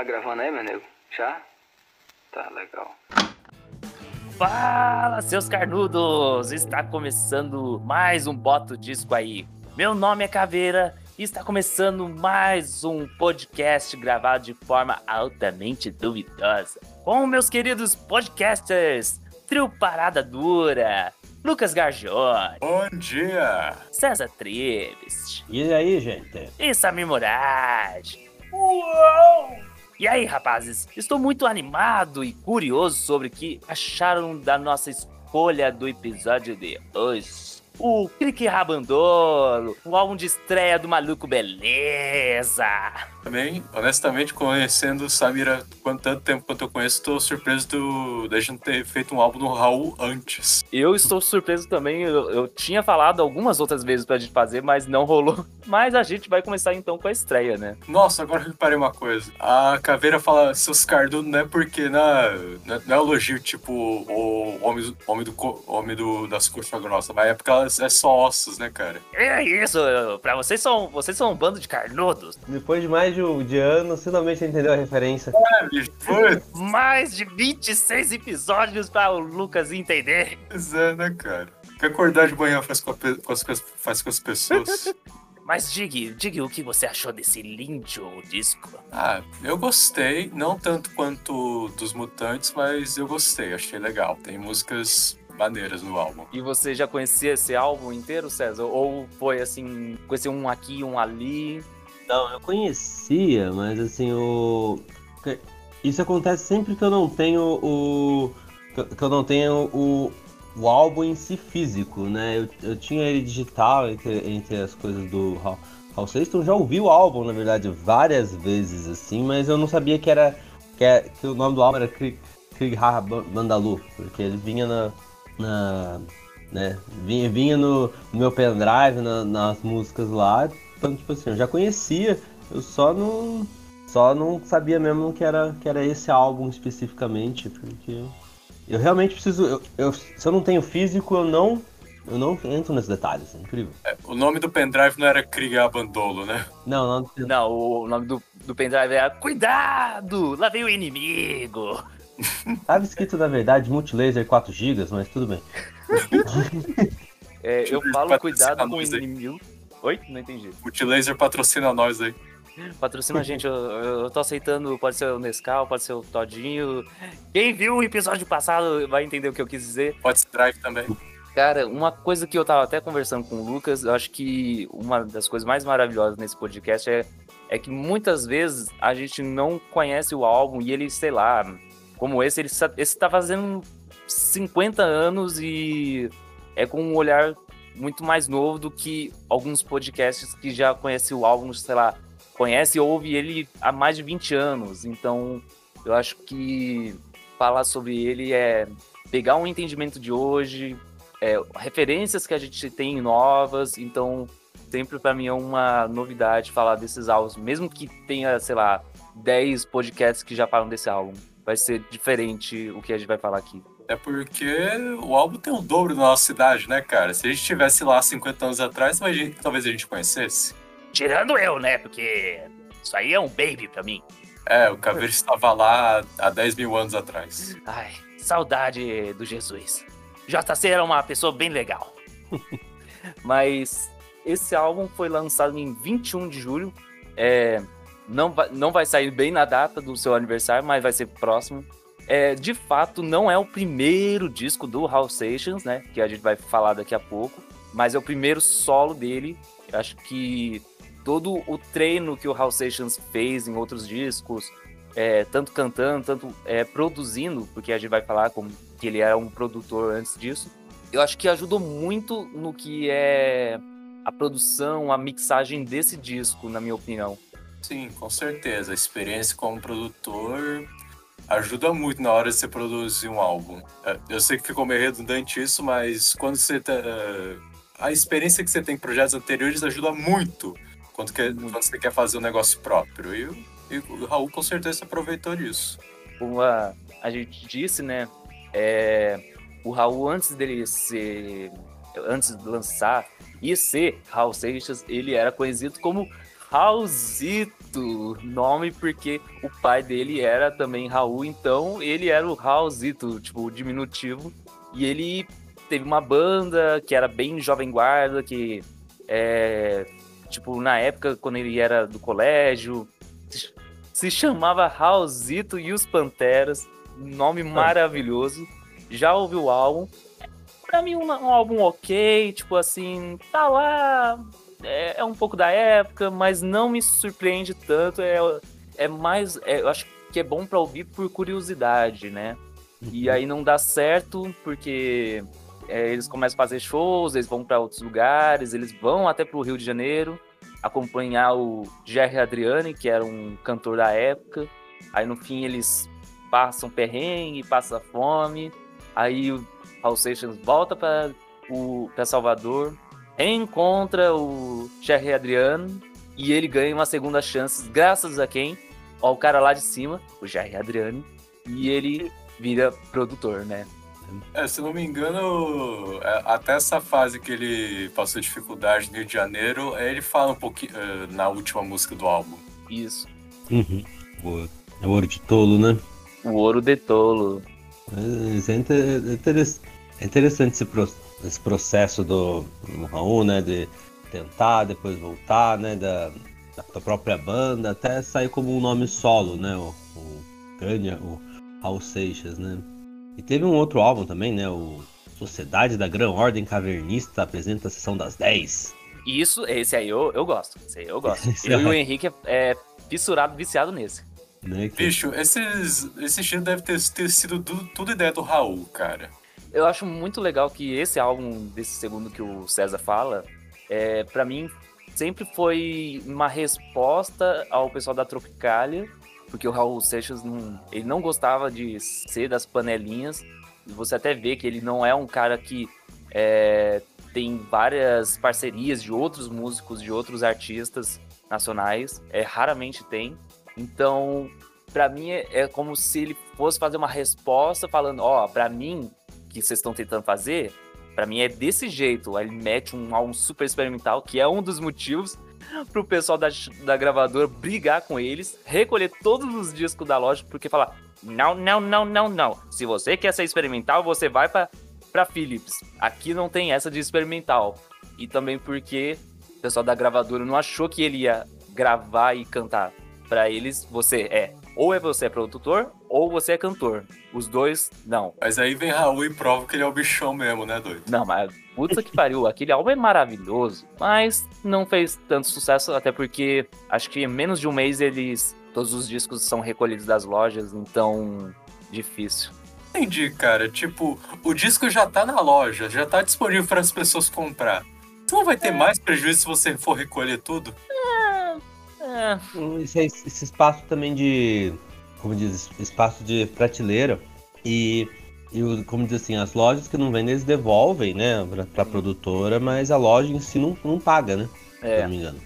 Tá gravando aí, meu nego? Já? Tá, legal. Fala, seus carnudos! Está começando mais um Boto Disco aí. Meu nome é Caveira e está começando mais um podcast gravado de forma altamente duvidosa. Com meus queridos podcasters, Trio Parada Dura, Lucas Gargione, Bom dia! César Treves E aí, gente? e Samir Moraes. Uou! E aí, rapazes? Estou muito animado e curioso sobre o que acharam da nossa escolha do episódio de hoje. O Clique Rabandolo, o álbum de estreia do Maluco Beleza. Também, honestamente, conhecendo o Samira há tanto tempo quanto eu conheço, tô surpreso do, da gente ter feito um álbum do Raul antes. Eu estou surpreso também, eu, eu tinha falado algumas outras vezes pra gente fazer, mas não rolou. Mas a gente vai começar então com a estreia, né? Nossa, agora eu reparei uma coisa. A Caveira fala seus cardudos não é porque na, não é- não é elogio tipo o homem, do- homem, do, homem do, das coxas grossas, mas é porque elas é só ossos, né, cara? É isso, pra vocês são, vocês são um bando de carnudos. Depois de mais de, um, de anos, finalmente entendeu a referência. É, bicho, foi. Mais de 26 episódios para o Lucas entender. Pois é, né, cara? O que acordar de manhã faz com, a com as, faz com as pessoas. Mas diga, diga o que você achou desse lindo disco. Ah, eu gostei, não tanto quanto dos Mutantes, mas eu gostei, achei legal. Tem músicas maneiras no álbum. E você já conhecia esse álbum inteiro, César? Ou foi assim, conheceu um aqui, um ali? Não, eu conhecia, mas assim, o. Isso acontece sempre que eu não tenho o. que eu não tenho o, o álbum em si físico, né? Eu, eu tinha ele digital entre, entre as coisas do Hal, Sexton. Já ouvi o álbum, na verdade, várias vezes, assim, mas eu não sabia que era. que, é- que o nome do álbum era Krieg, Krieg Bandalu, porque ele vinha na. na né? Vinha, vinha no, no meu pendrive, na- nas músicas lá. Então, tipo assim, eu já conhecia, eu só não. Só não sabia mesmo que era, que era esse álbum especificamente, porque eu realmente preciso. Eu, eu- se eu não tenho físico, eu não. Eu não entro nesses detalhes, é incrível. É, o nome do pendrive não era Krieg Abandolo, né? Não, não. Não, o nome do, do pendrive é Cuidado! Lá vem o inimigo! Tava escrito, na verdade, Multilaser 4 GB, mas tudo bem. É, eu falo cuidado com o inimigo. Oi? Não entendi. Multilaser patrocina nós aí. Patrocina a gente, eu, eu tô aceitando, pode ser o Nescau, pode ser o Todinho. Quem viu o episódio passado vai entender o que eu quis dizer. Pode ser Drive também. Cara, uma coisa que eu tava até conversando com o Lucas, eu acho que uma das coisas mais maravilhosas nesse podcast é, é que muitas vezes a gente não conhece o álbum e ele, sei lá, como esse, ele, esse tá fazendo 50 anos e é com um olhar muito mais novo do que alguns podcasts que já conhecem o álbum, sei lá, conhece e ouve ele há mais de 20 anos. Então, eu acho que falar sobre ele é pegar um entendimento de hoje, é, referências que a gente tem novas, então sempre pra mim é uma novidade falar desses álbuns, mesmo que tenha, sei lá, 10 podcasts que já falam desse álbum. Vai ser diferente o que a gente vai falar aqui. É porque o álbum tem o dobro da nossa cidade, né, cara? Se a gente tivesse lá 50 anos atrás, mas a gente- talvez a gente conhecesse. Tirando eu, né? Porque isso aí é um baby pra mim. É, o Caveiro estava lá há 10 mil anos atrás. Ai, saudade do Jesus. JC era uma pessoa bem legal. Mas esse álbum foi lançado em 21 de julho. É, não, vai, não vai sair bem na data do seu aniversário, mas vai ser próximo. É, de fato, não é o primeiro disco do Hal Sessions, né? Que a gente vai falar daqui a pouco. Mas é o primeiro solo dele. Acho que todo o treino que o Hal Sessions fez em outros discos, é, tanto cantando, tanto é, produzindo, porque a gente vai falar como que ele era um produtor antes disso. Eu acho que ajudou muito no que é a produção, a mixagem desse disco, na minha opinião. Sim, com certeza. A experiência como produtor ajuda muito na hora de você produzir um álbum. É, Eu sei que ficou meio redundante isso, mas quando você tá. A experiência que você tem em projetos anteriores ajuda muito quando, quer- quando você quer fazer um negócio próprio. E, o- e o Raul com certeza se aproveitou disso. Como a, a gente disse, né? É, o Raul, antes dele ser. Antes de lançar e ser Raul Seixas, ele era conhecido como Raulzito, nome porque o pai dele era também Raul, então ele era o Raulzito, tipo, o diminutivo. E ele teve uma banda que era bem jovem guarda, que é, tipo, na época, quando ele era do colégio, se chamava Raulzito e os Panteras, nome maravilhoso. Já ouviu o álbum? Pra mim, um, um álbum ok, tipo assim, tá lá, é, é, um pouco da época, mas não me surpreende tanto. É, é mais. É, eu acho que é bom para ouvir por curiosidade, né? E uhum. aí não dá certo porque é, eles começam a fazer shows, eles vão para outros lugares, eles vão até para o Rio de Janeiro acompanhar o Jerry Adriani, que era um cantor da época. Aí no fim eles passam perrengue, passam fome. Aí o Paul Seixas volta para Salvador, reencontra o Jerry Adriano e ele ganha uma segunda chance, graças a quem? Ó, o cara lá de cima, o Jerry Adriano, e ele vira produtor, né? É, se não me engano, é, até essa fase que ele passou dificuldade no Rio de Janeiro, é, ele fala um pouquinho é, na última música do álbum. Isso. Uhum. O ouro de tolo, né? O ouro de tolo. É, interessante esse, esse processo do, do Raul, né? De tentar, depois voltar, né? Da, da própria banda, até sair como um nome solo, né? O, o Gânia, o Raul Seixas, né? E teve um outro álbum também, né? O Sociedade da Gran Ordem Cavernista apresenta a sessão das 10. Isso, esse aí eu, eu gosto. Esse aí eu gosto. eu e o Henrique é, é fissurado, viciado nesse. Né, que... Bicho, esses, esse estilo deve ter, ter sido tudo, tudo ideia do Raul, cara. Eu acho muito legal que esse álbum, desse segundo que o César fala, é, para mim sempre foi uma resposta ao pessoal da Tropicália porque o Raul Seixas não, ele não gostava de ser das panelinhas. Você até vê que ele não é um cara que é, tem várias parcerias de outros músicos, de outros artistas nacionais. É, raramente tem. Então, para mim, é, é, como se ele fosse fazer uma resposta falando: Ó, oh, para mim, que vocês estão tentando fazer, para mim é desse jeito. Ele mete um álbum super experimental, que é um dos motivos pro pessoal da, da gravadora brigar com eles, recolher todos os discos da loja, porque falar: não, não, não, não, não. Se você quer ser experimental, você vai pra, pra Philips. Aqui não tem essa de experimental. E também porque o pessoal da gravadora não achou que ele ia gravar e cantar. Para eles, você é ou é você é produtor ou você é cantor. Os dois, não. Mas aí vem Raul e prova que ele é o bichão mesmo, né, doido? Não, mas puta que pariu. Aquele álbum é maravilhoso, mas não fez tanto sucesso, até porque acho que em menos de um mês eles. Todos os discos são recolhidos das lojas, então. difícil. Entendi, cara. Tipo, o disco já tá na loja, já tá disponível para as pessoas comprar. Você não vai ter é. mais prejuízo se você for recolher tudo? É. Esse, esse espaço também de. Como diz, espaço de prateleira. E, e como diz assim, as lojas que não vendem, eles devolvem, né, pra, pra produtora, mas a loja em si não, não paga, né? É. Se não me engano.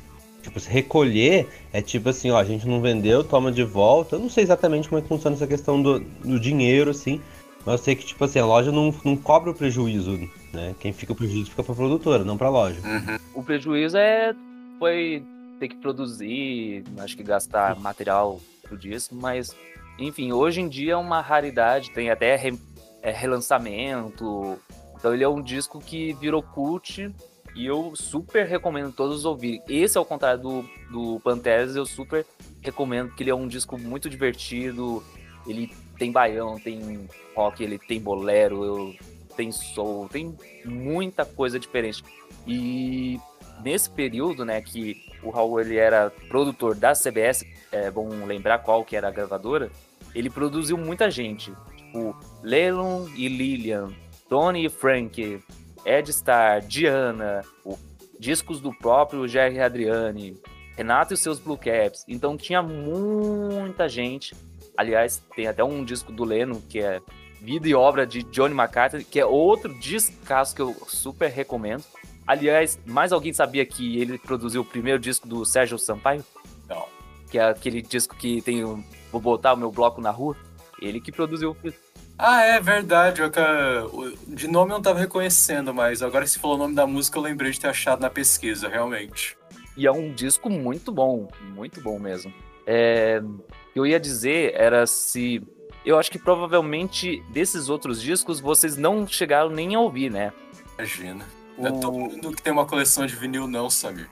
Tipo, se recolher é tipo assim, ó, a gente não vendeu, toma de volta. Eu não sei exatamente como é que funciona essa questão do, do dinheiro, assim. Mas eu sei que, tipo assim, a loja não, não cobra o prejuízo, né? Quem fica o prejuízo fica pra produtora, não pra loja. Uhum. O prejuízo é. Foi ter que produzir, acho que gastar material pro disco, mas enfim, hoje em dia é uma raridade, tem até re, é, relançamento. Então ele é um disco que virou cult e eu super recomendo todos ouvirem. Esse, ao contrário do, do Panteras, eu super recomendo, porque ele é um disco muito divertido. Ele tem baião, tem rock, ele tem bolero, tem soul, tem muita coisa diferente. E nesse período, né, que o Raul ele era produtor da CBS, é bom lembrar qual que era a gravadora, ele produziu muita gente, tipo Lennon e Lillian, Tony e Frank, Ed Star, Diana, o, discos do próprio Jerry Adriani, Renato e seus Blue Caps. Então tinha muita gente. Aliás, tem até um disco do Lennon que é Vida e Obra de Johnny McCarthy, que é outro discaço que eu super recomendo. Aliás, mais alguém sabia que ele produziu o primeiro disco do Sérgio Sampaio? Não. Que é aquele disco que tem o Vou Botar o Meu Bloco na Rua? Ele que produziu. Ah, é verdade. Eu, de nome eu não tava reconhecendo, mas agora que você falou o nome da música, eu lembrei de ter achado na pesquisa, realmente. E é um disco muito bom, muito bom mesmo. É, eu ia dizer era se. Eu acho que provavelmente desses outros discos vocês não chegaram nem a ouvir, né? Imagina. Não é todo mundo que tem uma coleção de vinil, não, Samir.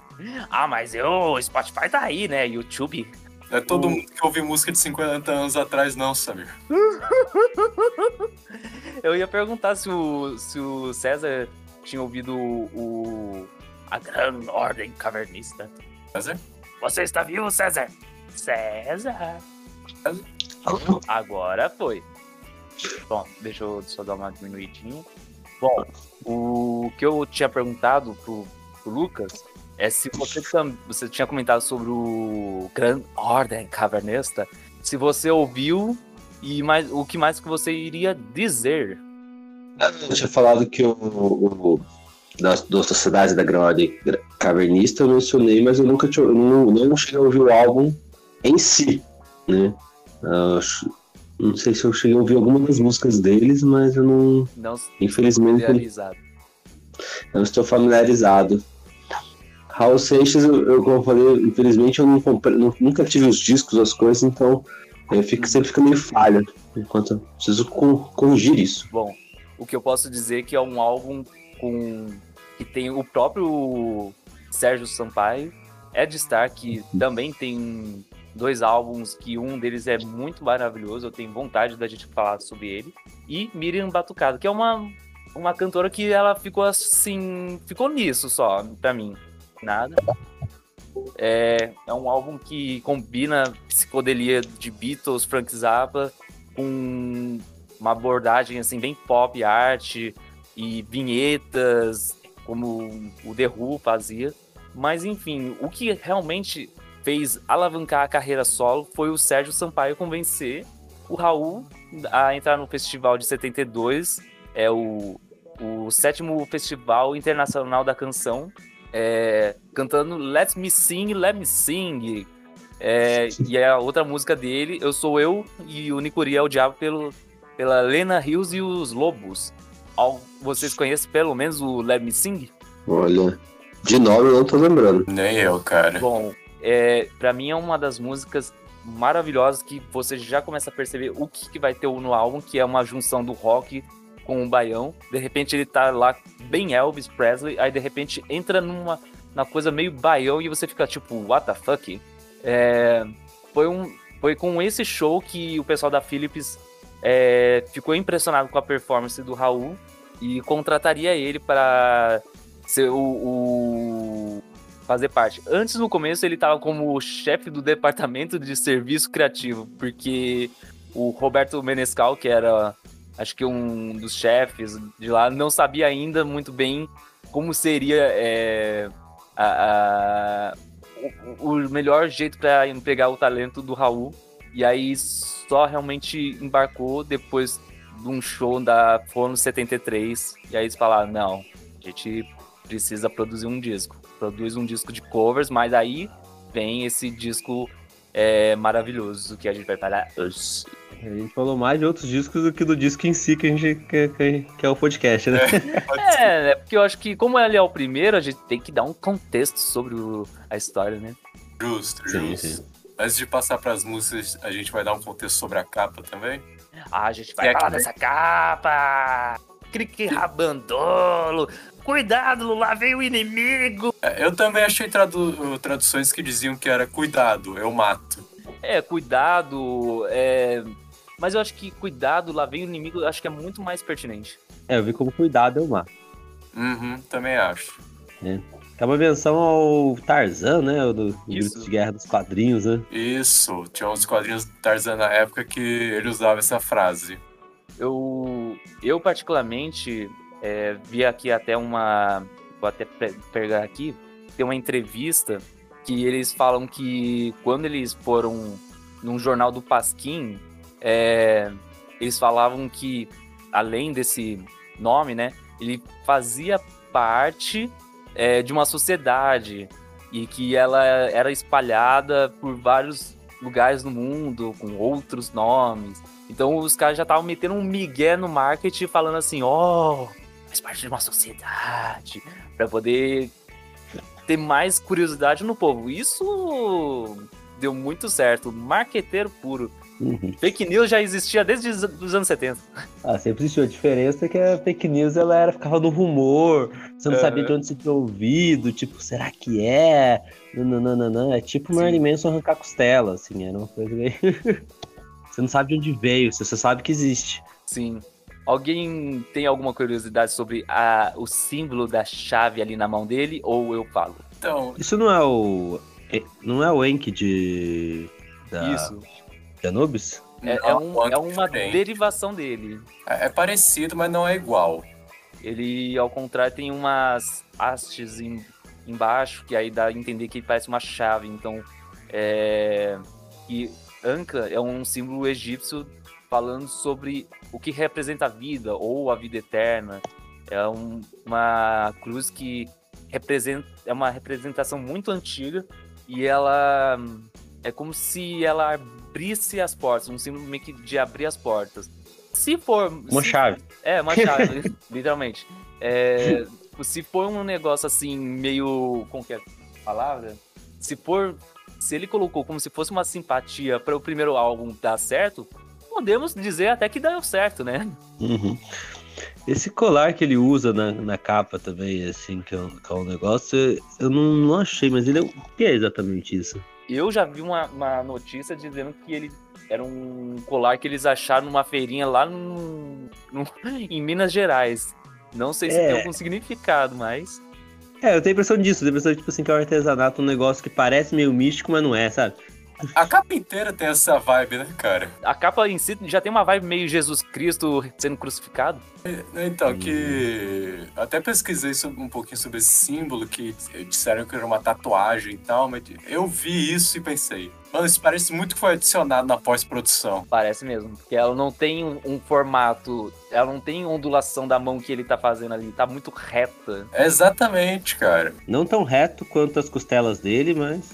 Ah, mas eu, o Spotify tá aí, né? YouTube. Não é todo O- mundo que ouve música de 50 anos atrás, não, Samir. Eu ia perguntar se o, se o César tinha ouvido o. A Grande Ordem Cavernista. César? Você está vivo, César? César. Agora foi. Bom, deixa eu só dar uma diminuidinha. Bom, o que eu tinha perguntado pro, pro Lucas é se você, você tinha comentado sobre o Grand Ordem Cavernesta, se você ouviu e mais, o que mais que você iria dizer. Eu tinha falado que o, o da, da Sociedade da Grande Cavernista eu mencionei, mas eu nunca tinha, eu não, não cheguei a ouvir o álbum em si, né? Acho- não sei se eu cheguei a ouvir alguma das músicas deles, mas eu não, Não infelizmente, realizado. não estou familiarizado. Raul Seixas, eu, eu, como eu falei, infelizmente eu comprei, nu- nunca tive os discos, as coisas, então eu fico, sempre fica meio falha. Enquanto eu preciso co- corrigir isso. Bom, o que eu posso dizer é que é um álbum com que tem o próprio Sérgio Sampaio, Ed Stark, que também tem dois álbuns que um deles é muito maravilhoso, eu tenho vontade da gente falar sobre ele, e Miriam Batucado, que é uma uma cantora que ela ficou assim, ficou nisso só pra mim. Nada. É, é um álbum que combina psicodelia de Beatles, Frank Zappa com uma abordagem assim bem pop art e vinhetas como o The Who fazia. Mas enfim, o que realmente fez alavancar a carreira solo foi o Sérgio Sampaio convencer o Raul a entrar no festival de 72, é o, o sétimo festival internacional da canção, é, cantando Let Me Sing, Let Me Sing. É, e a outra música dele, Eu Sou Eu e o Nicuri é o Diabo pelo, pela Lena Hills e os Lobos. Al- Vocês conhecem pelo menos o Let Me Sing? Olha, de nome eu não tô lembrando. Nem eu, cara. Bom, é, para mim é uma das músicas maravilhosas que você já começa a perceber o que, que vai ter no álbum, que é uma junção do rock com o baião. De repente ele tá lá bem Elvis Presley, aí de repente entra numa na coisa meio baião e você fica tipo, what the fuck? É, foi, um, foi com esse show que o pessoal da Philips é, ficou impressionado com a performance do Raul e contrataria ele para ser o, o- fazer parte. Antes, no começo, ele estava como chefe do departamento de serviço criativo, porque o Roberto Menescal, que era acho que um dos chefes de lá, não sabia ainda muito bem como seria é, a- a- o, o melhor jeito para empregar o talento do Raul. E aí só realmente embarcou depois de um show da Fono 73. E aí eles falaram: não, a gente precisa produzir um disco. Produz um disco de covers, mas aí vem esse disco é, maravilhoso que a gente vai falar hoje. A gente falou mais de outros discos do que do disco em si que a gente que, que- que é o podcast, né? É, né? Porque eu acho que, como ele é o primeiro, a gente tem que dar um contexto sobre o- a história, né? Justo, Sim, justo. sim. Antes de passar pras músicas, a gente vai dar um contexto sobre a capa também. Ah, a gente vai E falar aqui- dessa capa! Crique rabandolo! Cuidado, lá vem o inimigo! É, Eu também achei tradu- traduções que diziam que era cuidado, eu mato. É, cuidado, é... Mas eu acho que cuidado, lá vem o inimigo, eu acho que é muito mais pertinente. É, eu vi como cuidado eu mato. Uhum, também acho. É uma menção ao Tarzan, né? o Do, de guerra dos quadrinhos, né? Isso, tinha uns quadrinhos do Tarzan na época que ele usava essa frase. Eu, eu particularmente, é, vi aqui até uma. Vou até pe- pegar aqui. Tem uma entrevista que eles falam que quando eles foram num jornal do Pasquim, é, eles falavam que, além desse nome, né, ele fazia parte é, de uma sociedade e que ela era espalhada por vários lugares no mundo com outros nomes. Então os caras já estavam metendo um migué no marketing falando assim, ó, faz parte de uma sociedade, pra poder ter mais curiosidade no povo. Isso deu muito certo. Marqueteiro puro. Uhum. Fake news já existia desde os anos 70. Ah, sempre existiu. A diferença é que a fake news ela era, ficava no rumor, você não Aham. sabia de onde você tinha ouvido, tipo, será que é? Nananana. É tipo Sim. Marilyn Manson arrancar costela, assim, era uma coisa meio. você não sabe de onde veio, você só sabe que existe. Sim. Alguém tem alguma curiosidade sobre a, o símbolo da chave ali na mão dele? Ou eu falo? Então, Isso não é o. é- Não é o Enki de. Da, Isso. de Anubis? É, é um- é um uma derivação dele. É é parecido, mas não é igual. Ele, ao contrário, tem umas hastes em- embaixo, que aí dá a entender que ele parece uma chave. Então, é... E Anka é um símbolo egípcio falando sobre o que representa a vida, ou a vida eterna. É um- uma cruz que representa... É uma representação muito antiga e ela... É como se ela abrisse as portas, um símbolo meio que de abrir as portas. Se for... Uma se chave. é, uma chave, literalmente. É, se for um negócio assim, meio. Como que é a palavra? Se for. Se ele colocou como se fosse uma simpatia para o primeiro álbum dar certo, podemos dizer até que deu certo, né? Uhum. Esse colar que ele usa na, na capa também, assim, que é, um, que é um negócio, eu não, não achei, mas ele é. O que é exatamente isso? Eu já vi uma, uma notícia dizendo que ele era um colar que eles acharam numa feirinha lá no, no- em Minas Gerais. Não sei se É. tem algum significado, mas. É, eu tenho a impressão disso, eu tenho a impressão tipo assim, que é um artesanato, um negócio que parece meio místico, mas não é, sabe? A capa inteira tem essa vibe, né, cara? A capa em si já tem uma vibe meio Jesus Cristo sendo crucificado. Então, que. Até pesquisei sobre- um pouquinho sobre esse símbolo, que disseram que era uma tatuagem e tal, mas eu vi isso e pensei, mano, isso parece muito que foi adicionado na pós-produção. Parece mesmo. Porque ela não tem um, um formato. Ela não tem ondulação da mão que ele tá fazendo ali. Tá muito reta. Exatamente, cara. Não tão reto quanto as costelas dele, mas.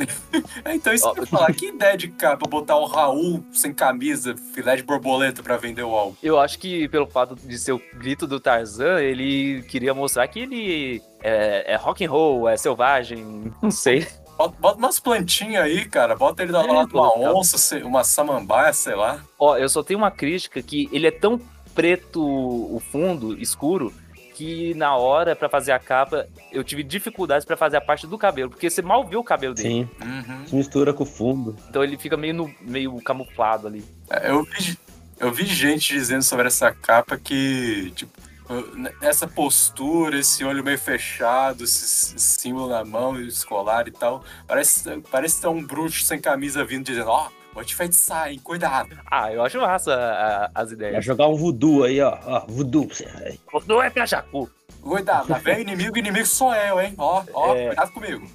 É, Então, isso Ó. que eu falar, que ideia de capa botar o Raul sem camisa, filé de borboleta pra vender o álbum? Eu acho que pelo fato de ser o grito do Tarzan, ele queria mostrar que ele é, é rock and roll, é selvagem. Não sei. Bota, bota umas plantinhas aí, cara. Bota ele do lado de uma onça, uma samambaia, sei lá. Ó, eu só tenho uma crítica que ele é tão preto o fundo, escuro, que na hora pra fazer a capa eu tive dificuldades pra fazer a parte do cabelo, porque você mal vê o cabelo dele. Sim, Uhum. se mistura com o fundo. Então ele fica meio, no- meio camuflado ali. É, Eu vi, eu vi gente dizendo sobre essa capa que, tipo, essa postura, esse olho meio fechado, esse símbolo na mão, esse colar e tal, parece, parece ter um bruxo sem camisa vindo dizendo, ó, vou te feitiçar, hein, cuidado. Ah, eu acho massa a- as Vai ideias. jogar um voodoo aí, ó. ó voodoo. pra você. Não é pra Jacu. Cuidado, lá vem o inimigo, o inimigo sou eu, hein, ó, ó, É. cuidado comigo.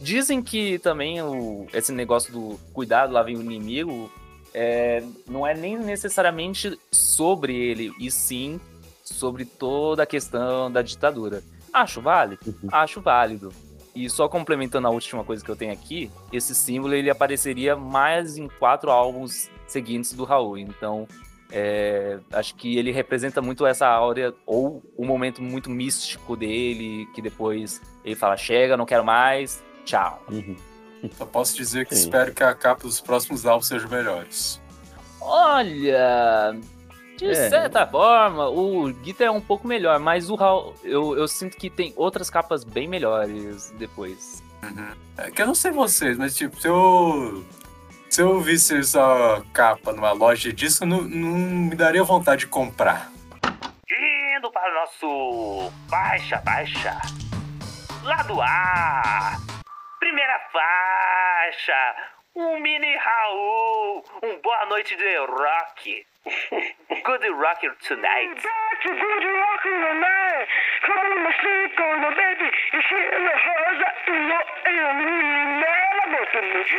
Dizem que também o, esse negócio do cuidado, lá vem o inimigo, é, não é nem necessariamente sobre ele, e sim sobre toda a questão da ditadura. Acho válido? Uhum. Acho válido. E só complementando a última coisa que eu tenho aqui, esse símbolo ele apareceria mais em quatro álbuns seguintes do Raul. Então, é, acho que ele representa muito essa áurea, ou o momento muito místico dele, que depois ele fala: chega, não quero mais, tchau. Uhum. Só posso dizer que Sim. espero que a capa dos próximos álbuns sejam melhores. Olha, de É. certa forma, o Guita é um pouco melhor, mas o Raul, eu, eu sinto que tem outras capas bem melhores depois. É que eu não sei vocês, mas tipo, se eu. Se eu visse essa capa numa loja de disco, não, não me daria vontade de comprar. Indo para o nosso Baixa Baixa. Lado A. Primeira faixa. Um mini Raul. Um boa noite de rock. Good rocker tonight.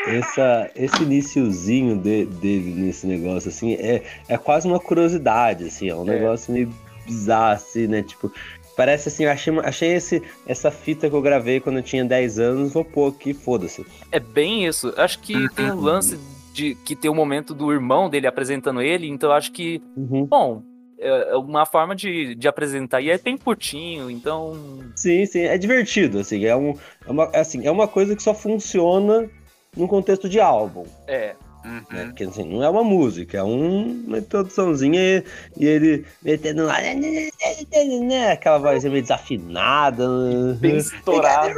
Essa, esse iniciozinho de- dele nesse negócio, assim, é, é quase uma curiosidade, assim, é um É. negócio meio bizarro, assim, né? Tipo, parece assim, eu achei, achei esse, essa fita que eu gravei quando eu tinha 10 anos, vou pôr aqui, foda-se. É bem isso. Acho que tem um lance de que tem o momento do irmão dele apresentando ele, então acho que Uhum. Bom, é uma forma de, de apresentar. E é bem curtinho, então. Sim, sim, é divertido, assim, é, um, é, uma, assim, é uma coisa que só funciona num contexto de álbum, É. Uhum. né? Porque assim, não é uma música, é um, uma introduçãozinha e, e ele metendo lá, né, aquela voz meio desafinada. Bem estourado.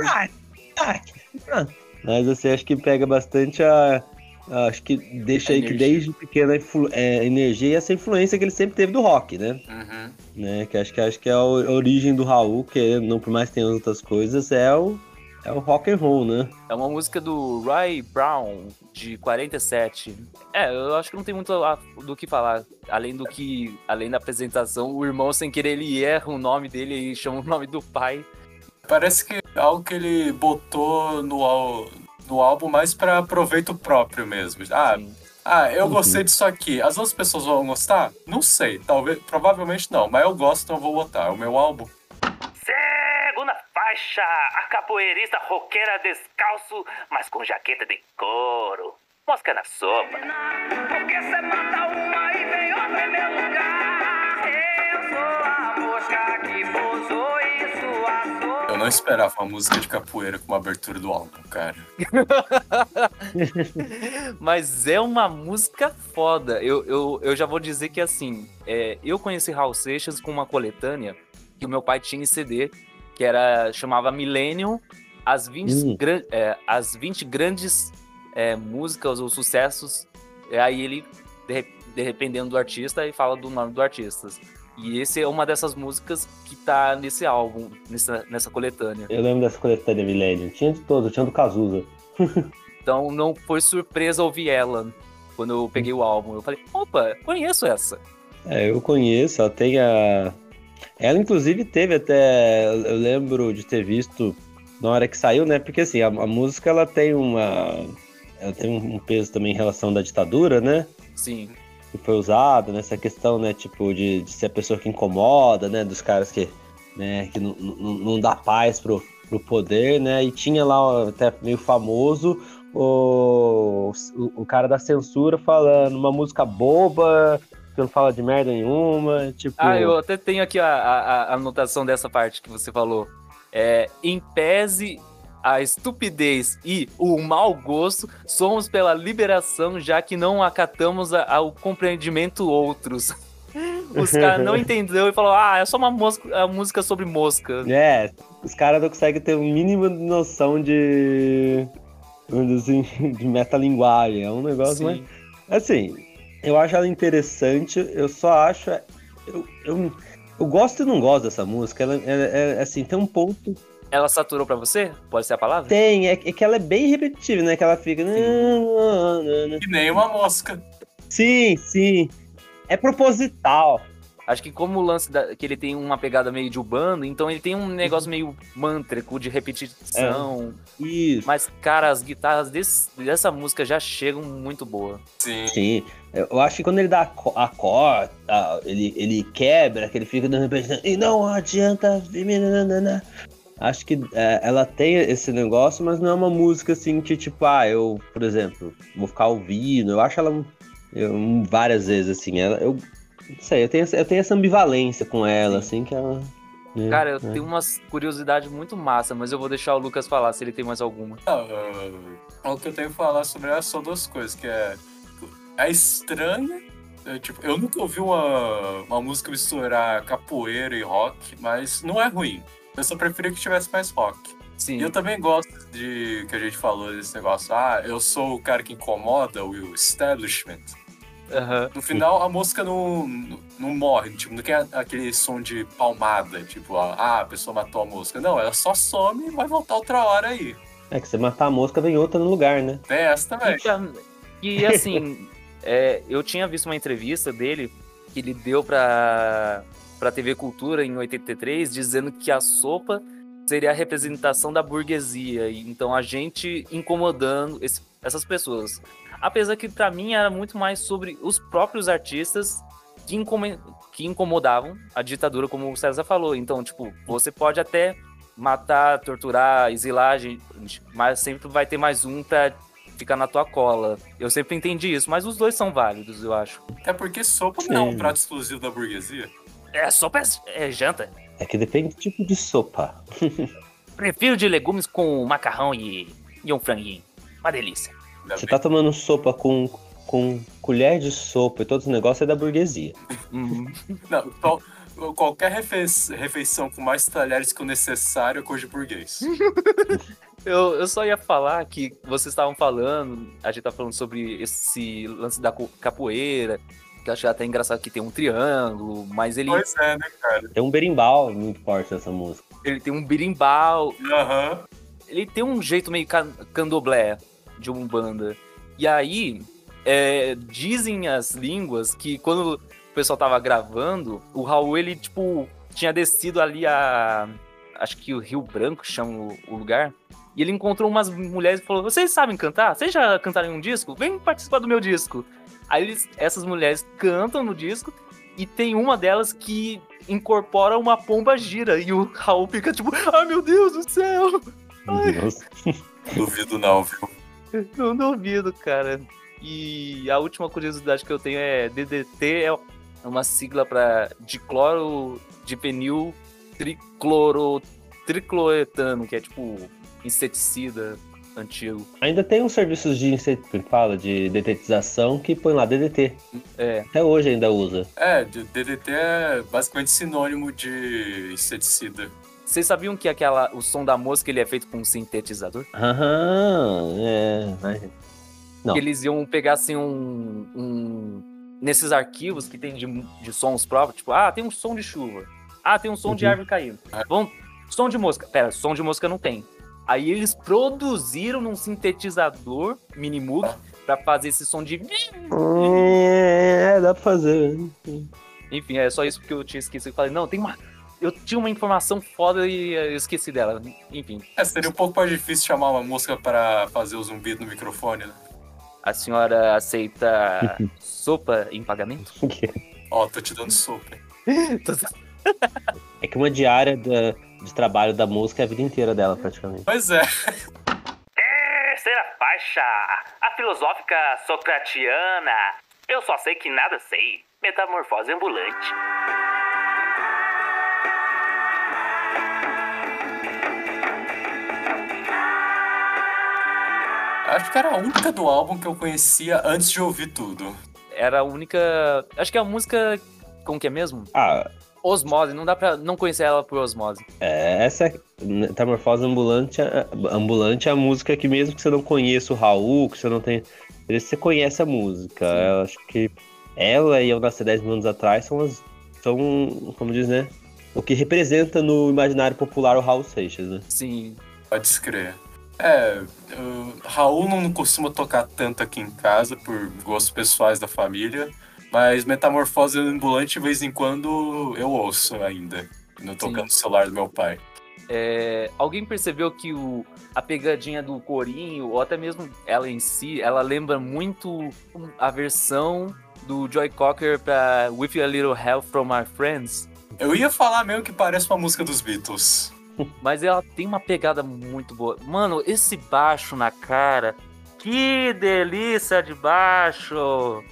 Mas assim, acho que pega bastante a. a- Acho que deixa A aí que desde pequena é, energia e essa influência que ele sempre teve do rock, né? Uhum. né? Que acho que acho que é a origem do Raul, que não por mais que tenha outras coisas, é o, é o rock and roll, né? É uma música do Ray Brown, de 47. É, eu acho que não tem muito do que falar. Além do que. Além da apresentação, o irmão, sem querer, ele erra o nome dele e chama o nome do pai. Parece que é algo que ele botou no, no álbum mais pra proveito próprio mesmo. Ah, Sim. ah, eu Uhum. gostei disso aqui. As outras pessoas vão gostar? Não sei. Talvez, provavelmente não. Mas eu gosto, então eu vou botar. É o meu álbum. Faixa, a capoeirista roqueira descalço, mas com jaqueta de couro. Mosca na sopa. Porque cê mata uma e vem outra em meu lugar. Eu sou a mosca que pousou em sua sopa. Eu não esperava uma música de capoeira com uma abertura do álbum, cara. Mas é uma música foda. Eu, eu, eu já vou dizer que assim, é, eu conheci Raul Seixas com uma coletânea que o meu pai tinha em CD, que era chamava Millennium, as 20, Hum. gran- é, as 20 grandes é, músicas ou sucessos. E aí ele, de, de- dependendo do artista, e fala do nome do artista. E esse é uma dessas músicas que tá nesse álbum, nessa, nessa coletânea. Eu lembro dessa coletânea Millennium. Tinha de todo, tinha do Cazuza. Então não foi surpresa ouvir ela quando eu peguei o álbum. Eu falei, opa, conheço essa. É, eu conheço, ela tem a. Ela, inclusive, teve até. Eu lembro de ter visto na hora que saiu, né? Porque assim, a, a música ela tem uma. Ela tem um peso também em relação da ditadura, né? Sim. que foi usado nessa questão, né, tipo, de, de ser a pessoa que incomoda, né, dos caras que, né, que não, não, não dá paz pro, pro poder, né, e tinha lá, até meio famoso, o, o, o cara da censura falando uma música boba, que não fala de merda nenhuma, tipo... Ah, eu até tenho aqui a, a- a anotação dessa parte que você falou. É, em pese a estupidez e o mau gosto, somos pela liberação, já que não acatamos a- ao compreendimento outros. Os caras não entenderam e falou, ah, é só uma mosca, a música sobre mosca. É, os caras não conseguem ter um mínimo de noção de... assim, de metalinguagem, é um negócio mais... Sim. Assim, eu acho ela interessante, eu só acho. Eu, eu, eu gosto e não gosto dessa música. Ela, ela- é, assim, tem um ponto. Ela saturou pra você? Pode ser a palavra? Tem, é, é que ela é bem repetitiva, né? Que ela fica. Que nem uma mosca. Sim, sim. É proposital. Acho que como o lance da- que ele tem uma pegada meio de urbano, então ele tem um negócio meio mântrico de repetição. Isso. Mas, cara, as guitarras desse- dessa música já chegam muito boa. Sim. Sim. Eu acho que quando ele dá a a corda, ele, ele quebra, que ele fica de repente. E não adianta. vir me nananana." Acho que é, ela tem esse negócio, mas não é uma música assim que, tipo, ah, eu, por exemplo, vou ficar ouvindo. Eu acho ela eu- várias vezes, assim. Ela, eu não sei, eu tenho, essa- eu tenho essa ambivalência com ela, assim, que ela. né, Cara, eu é. tenho umas curiosidades muito massa, mas eu vou deixar o Lucas falar se ele tem mais alguma. O que eu tenho que falar sobre ela são duas coisas, que é... É estranho, é, tipo, eu nunca ouvi uma, uma música misturar capoeira e rock, mas não é ruim. Eu só preferia que tivesse mais rock. Sim. E eu também gosto de que a gente falou desse negócio, ah, eu sou o cara que incomoda, o establishment. Aham. No final, a música não, não, não morre, tipo, não tem aquele som de palmada, tipo, ah, a pessoa matou a música. Não, ela só some e vai voltar outra hora aí. É que você matar a mosca, vem outra no lugar, né? Tem essa também. E, e, assim, é, eu tinha visto uma entrevista dele que ele deu pra, pra TV Cultura em 83, dizendo que a sopa seria a representação da burguesia. E, então a gente incomodando esse- essas pessoas. Apesar que pra mim era muito mais sobre os próprios artistas que, income- que incomodavam a ditadura, como o César falou. Então, tipo, você pode até matar, torturar, exilar gente, mas sempre vai ter mais um pra fica na tua cola. Eu sempre entendi isso, mas os dois são válidos, eu acho. Até porque sopa não é um Sim. prato exclusivo da burguesia. É, sopa é, é janta. É que depende do tipo de sopa. Prefiro de legumes com macarrão e, e um franguinho. Uma delícia. Ainda Você bem. tá tomando sopa com, com colher de sopa e todos os negócios é da burguesia. Uhum. Não, qual- qualquer refe- refeição com mais talheres que o necessário é coisa de burguês. Eu, eu só ia falar que vocês estavam falando, a gente tá falando sobre esse lance da capoeira, que eu achei até engraçado que tem um triângulo, mas ele, Pois é, né, cara? Tem um berimbau muito forte nessa música. ele tem um birimbau, Aham. ele tem um jeito meio can- candomblé de umbanda. E aí, é, dizem as línguas que quando o pessoal tava gravando, o Raul, ele, tipo, tinha descido ali a... Acho que o Rio Branco chama o lugar. E ele encontrou umas mulheres e falou, vocês sabem cantar? Vocês já cantaram em um disco? Vem participar do meu disco. Aí eles- essas mulheres cantam no disco e tem uma delas que incorpora uma pomba gira. E o Raul fica tipo, ai meu Deus do céu! Ai. Nossa. Duvido não, viu? Não duvido, cara. E a última curiosidade que eu tenho é DDT é uma sigla para dicloro dipenil tricloro tricloretano, que é tipo inseticida antigo. Ainda tem uns serviços de que fala de detetização que põe lá DDT. É, Até hoje ainda usa. É, de- DDT é basicamente sinônimo de inseticida. vocês sabiam que aquela o som da mosca ele é feito com um sintetizador? Aham, é. Não. Eles iam pegar assim um, um- nesses arquivos que tem de, de sons próprios, tipo, ah, tem um som de chuva. Ah, tem um som de Uhum. árvore caindo. Vamos, som de mosca. Pera, som de mosca não tem. Aí eles produziram num sintetizador Minimoog pra fazer esse som de. É, dá pra fazer. Enfim, é só isso que eu tinha esquecido. Eu falei, não, tem uma. Eu tinha uma informação foda e eu esqueci dela. Enfim, É, seria um pouco mais difícil chamar uma mosca para fazer o zumbido no microfone, né? a senhora aceita sopa em pagamento? Ó, tô te dando sopa. É que uma diária da- de trabalho da música é a vida inteira dela, praticamente. Pois é. Terceira faixa, a filosófica socratiana. Eu só sei que nada sei. Metamorfose ambulante. Acho que era a única do álbum que eu conhecia antes de ouvir tudo. Era a única. Acho que é a música. Como que é mesmo? Ah, Osmose, não dá pra não conhecer ela por osmose. é, essa é- Metamorfose Ambulante, é- Ambulante é a música que mesmo que você não conheça o Raul, que você não tem. Você conhece a música. Eu acho que ela e Eu Nasci 10 mil anos atrás são as. São, como diz, né? O que representa no imaginário popular o Raul Seixas, né? Sim. Pode escrever. É, o Raul não costuma tocar tanto aqui em casa por gostos pessoais da família, mas Metamorfose Ambulante de vez em quando eu ouço ainda, no tocando no celular do meu pai. É, alguém percebeu que o, a pegadinha do corinho, ou até mesmo ela em si, ela lembra muito a versão do Joy Cocker pra With a Little Help from My Friends. Eu ia falar mesmo que parece uma música dos Beatles. Mas ela tem uma pegada muito boa. Mano, esse baixo na cara. Que delícia de baixo!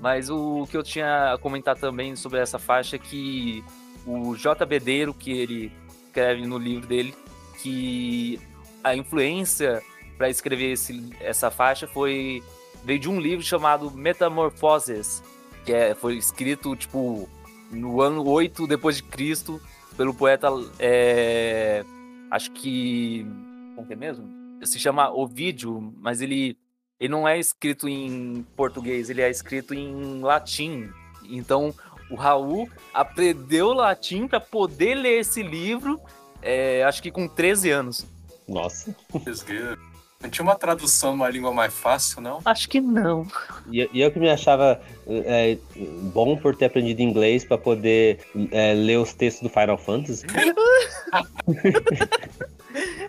Mas o que eu tinha a comentar também sobre essa faixa é que o J. Bedeiro, que ele escreve no livro dele, que a influência para escrever esse, essa faixa foi veio de um livro chamado Metamorfoses, que é, foi escrito tipo no ano 8 depois de Cristo pelo poeta é, acho que como que é mesmo? Se chama Ovídio, mas ele ele não é escrito em português, ele é escrito em latim. Então o Raul aprendeu latim para poder ler esse livro, é, acho que com 13 anos. Nossa. Não tinha uma tradução numa língua mais fácil, não? Acho que não. E, e eu que me achava é, bom por ter aprendido inglês pra poder é, ler os textos do Final Fantasy.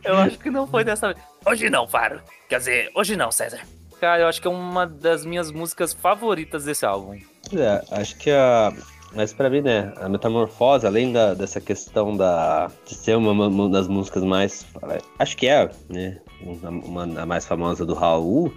Eu acho que não foi dessa vez. Hoje não, Faro. Quer dizer, hoje não, César. Cara, eu acho que é uma das minhas músicas favoritas desse álbum. É, acho que a. Mas pra mim, né, a Metamorfose, além da, dessa questão da, de ser uma, uma das músicas mais. Acho que é, né? uma, a mais famosa do Raul,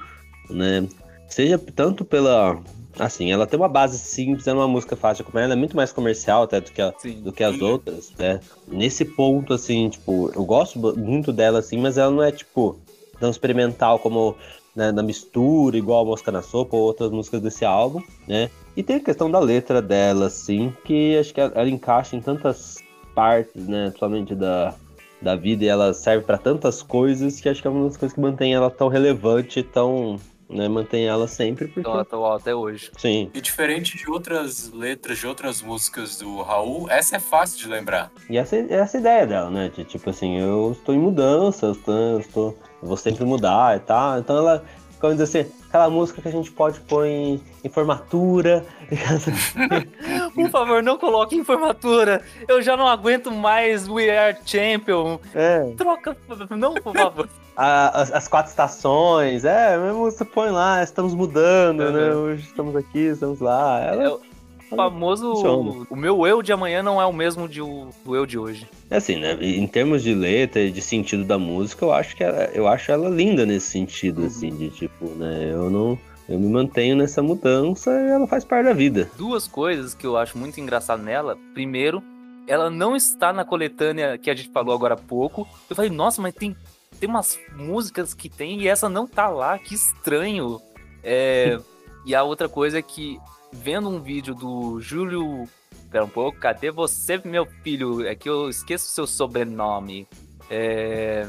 né? Seja tanto pela. Assim, ela tem uma base simples, é uma música fácil de acompanhar, ela é muito mais comercial até do que, a- Sim. do que as outras, né? Nesse ponto, assim, tipo, eu gosto muito dela, assim, mas ela não é, tipo, tão experimental como né, na mistura, igual a Mosca na Sopa ou outras músicas desse álbum, né? E tem a questão da letra dela, assim, que acho que ela, ela encaixa em tantas partes, né? Principalmente da, da vida, e ela serve pra tantas coisas que acho que é uma das coisas que mantém ela tão relevante, tão. Né, mantém ela sempre, porque. Então, atual até hoje. Sim. E diferente de outras letras de outras músicas do Raul, essa é fácil de lembrar. E essa, essa é a ideia dela, né? De tipo assim, eu estou em mudança, eu, estou, eu, estou, eu vou sempre mudar e tal. Então ela, como dizer assim, aquela música que a gente pode pôr em, em formatura. Por favor, não coloque em formatura. Eu já não aguento mais We Are Champion. é, Troca, não, por favor. a- as, as quatro estações, é, mesmo você põe lá, estamos mudando, né? Uhum. Hoje estamos aqui, estamos lá. Ela, É o famoso. Funciona. O meu eu de amanhã não é o mesmo de o, do eu de hoje. É assim, né? Em termos de letra e de sentido da música, eu acho que ela, eu acho ela linda nesse sentido, Uhum. assim, de tipo, né? Eu não. Eu me mantenho nessa mudança e ela faz parte da vida. Duas coisas que eu acho muito engraçado nela. Primeiro, ela não está na coletânea que a gente falou agora há pouco. Eu falei, nossa, mas tem, tem umas músicas que tem e essa não tá lá, que estranho. É, e a outra coisa é que, vendo um vídeo do Júlio. Pera um pouco, cadê você, meu filho? É que eu esqueço seu sobrenome. É.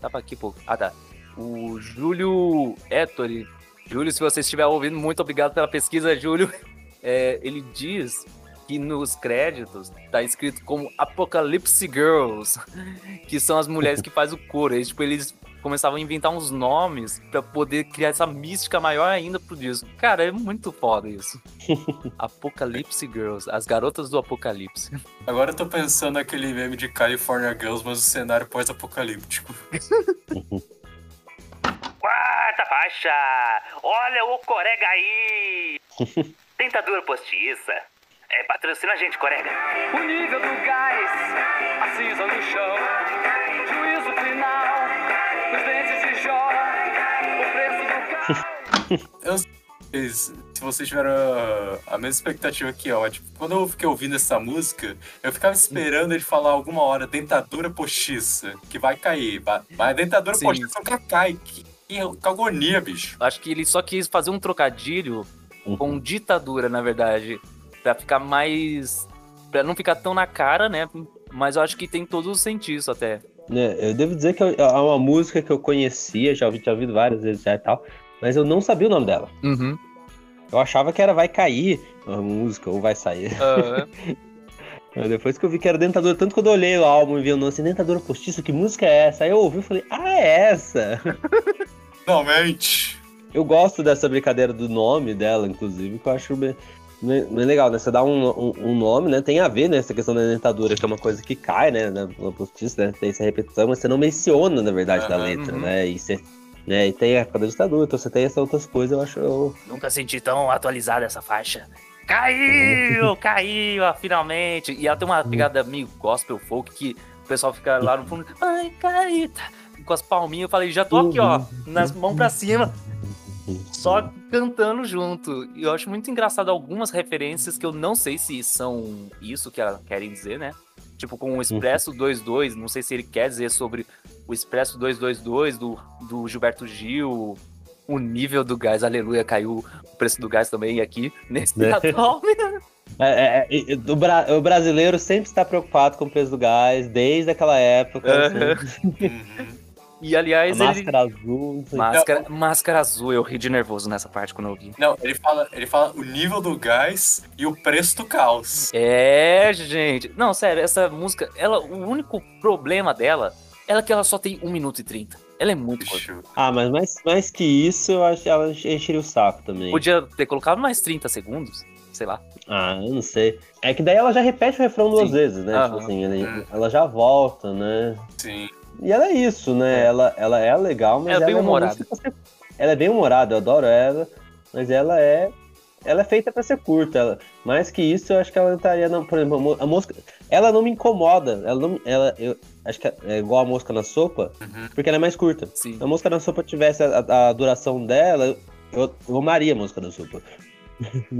Tava aqui, pô. Ah, tá. O Júlio Ettore. Júlio, se você estiver ouvindo, muito obrigado pela pesquisa, Júlio. É, ele diz que nos créditos tá escrito como Apocalypse Girls, que são as mulheres que fazem o coro. Eles, tipo, eles começavam a inventar uns nomes pra poder criar essa mística maior ainda pro disco. Cara, é muito foda isso. Apocalypse Girls, as garotas do Apocalipse. Agora eu tô pensando naquele meme de California Girls, mas o cenário pós-apocalíptico. Quarta faixa! Olha o Corega aí! Tentadura postiça. É, patrocina a gente, Corega. O nível do gás, a cinza no chão, juízo final, Vocês- Se vocês tiveram a, a mesma expectativa que eu, é, tipo, quando eu fiquei ouvindo essa música, eu ficava esperando ele falar alguma hora dentadura postiça, que vai cair. vai- Mas a dentadura Sim. postiça nunca cai. Que, que, que agonia, bicho. Acho que ele só quis fazer um trocadilho com ditadura, na verdade. Pra ficar mais. Pra não ficar tão na cara, né? Mas eu acho que tem todo o sentido isso até. né, eu devo dizer que é uma música que eu conhecia, já ouvi, tinha ouvido várias vezes já e tal, mas eu não sabia o nome dela. Uhum. Eu achava que era Vai Cair a música, ou Vai Sair. Mas Depois que eu vi que era Dentadura, tanto quando eu olhei o álbum e vi o nome assim, Dentadura Postiça, que música é essa? Aí eu ouvi e falei, ah, é essa! Finalmente. Eu gosto dessa brincadeira do nome dela, inclusive, que eu acho bem, bem- bem legal, né? Você dá um, um- um nome, né? Tem a ver, né? Essa questão da dentadura, que é uma coisa que cai, né? Na, na postiça, né? Tem essa repetição, mas você não menciona, na verdade, da Aham, letra, uhum. né? E, você, né? e tem a época da ditadura, então você tem essas outras coisas, eu acho. eu- Nunca senti tão atualizada essa faixa. Caiu! Caiu, ah, finalmente! E ela tem uma pegada meio gospel folk que o pessoal fica lá no fundo. Ai, caíta! Com as palminhas, eu falei, já tô aqui, ó, nas mãos pra cima. Só cantando junto. E eu acho muito engraçado algumas referências que eu não sei se são isso que elas querem dizer, né? Tipo, com o Expresso 22, não sei se ele quer dizer sobre o Expresso 222 do, do Gilberto Gil, o nível do gás, aleluia, caiu o preço do gás também aqui, nesse Né? atual. É, é, é, do Bra- o brasileiro sempre está preocupado com o preço do gás, desde aquela época. Assim, Uhum. E a aliás, ele... máscara azul. não. Máscara, máscara azul, eu ri de nervoso nessa parte quando eu vi. Não, ele fala, ele fala o nível do gás e o preço do caos. É, gente. Não, sério, essa música, ela, o único problema dela é que ela só tem 1 minuto e 30. Ela é muito curta. Ah, mas mais, mais que isso, eu acho que ela encheria o saco também. Podia ter colocado mais 30 segundos, sei lá. Ah, eu não sei. É que daí ela já repete o refrão duas Sim. vezes, né? Tipo assim, ela, Hum. ela já volta, né? Sim. E ela é isso, né? Ela, ela é legal, mas Ela é ela bem é uma humorada. Ela é bem humorada, eu adoro ela, mas ela é. Ela é feita pra ser curta. Ela... Mais que isso, eu acho que ela estaria. Na... Por exemplo, a mo- a música. Ela não me incomoda. Ela não, ela, eu acho que é igual a mosca na sopa, Uhum. porque ela é mais curta. Sim. Se a mosca na sopa tivesse a, a duração dela, eu, eu amaria a mosca na sopa.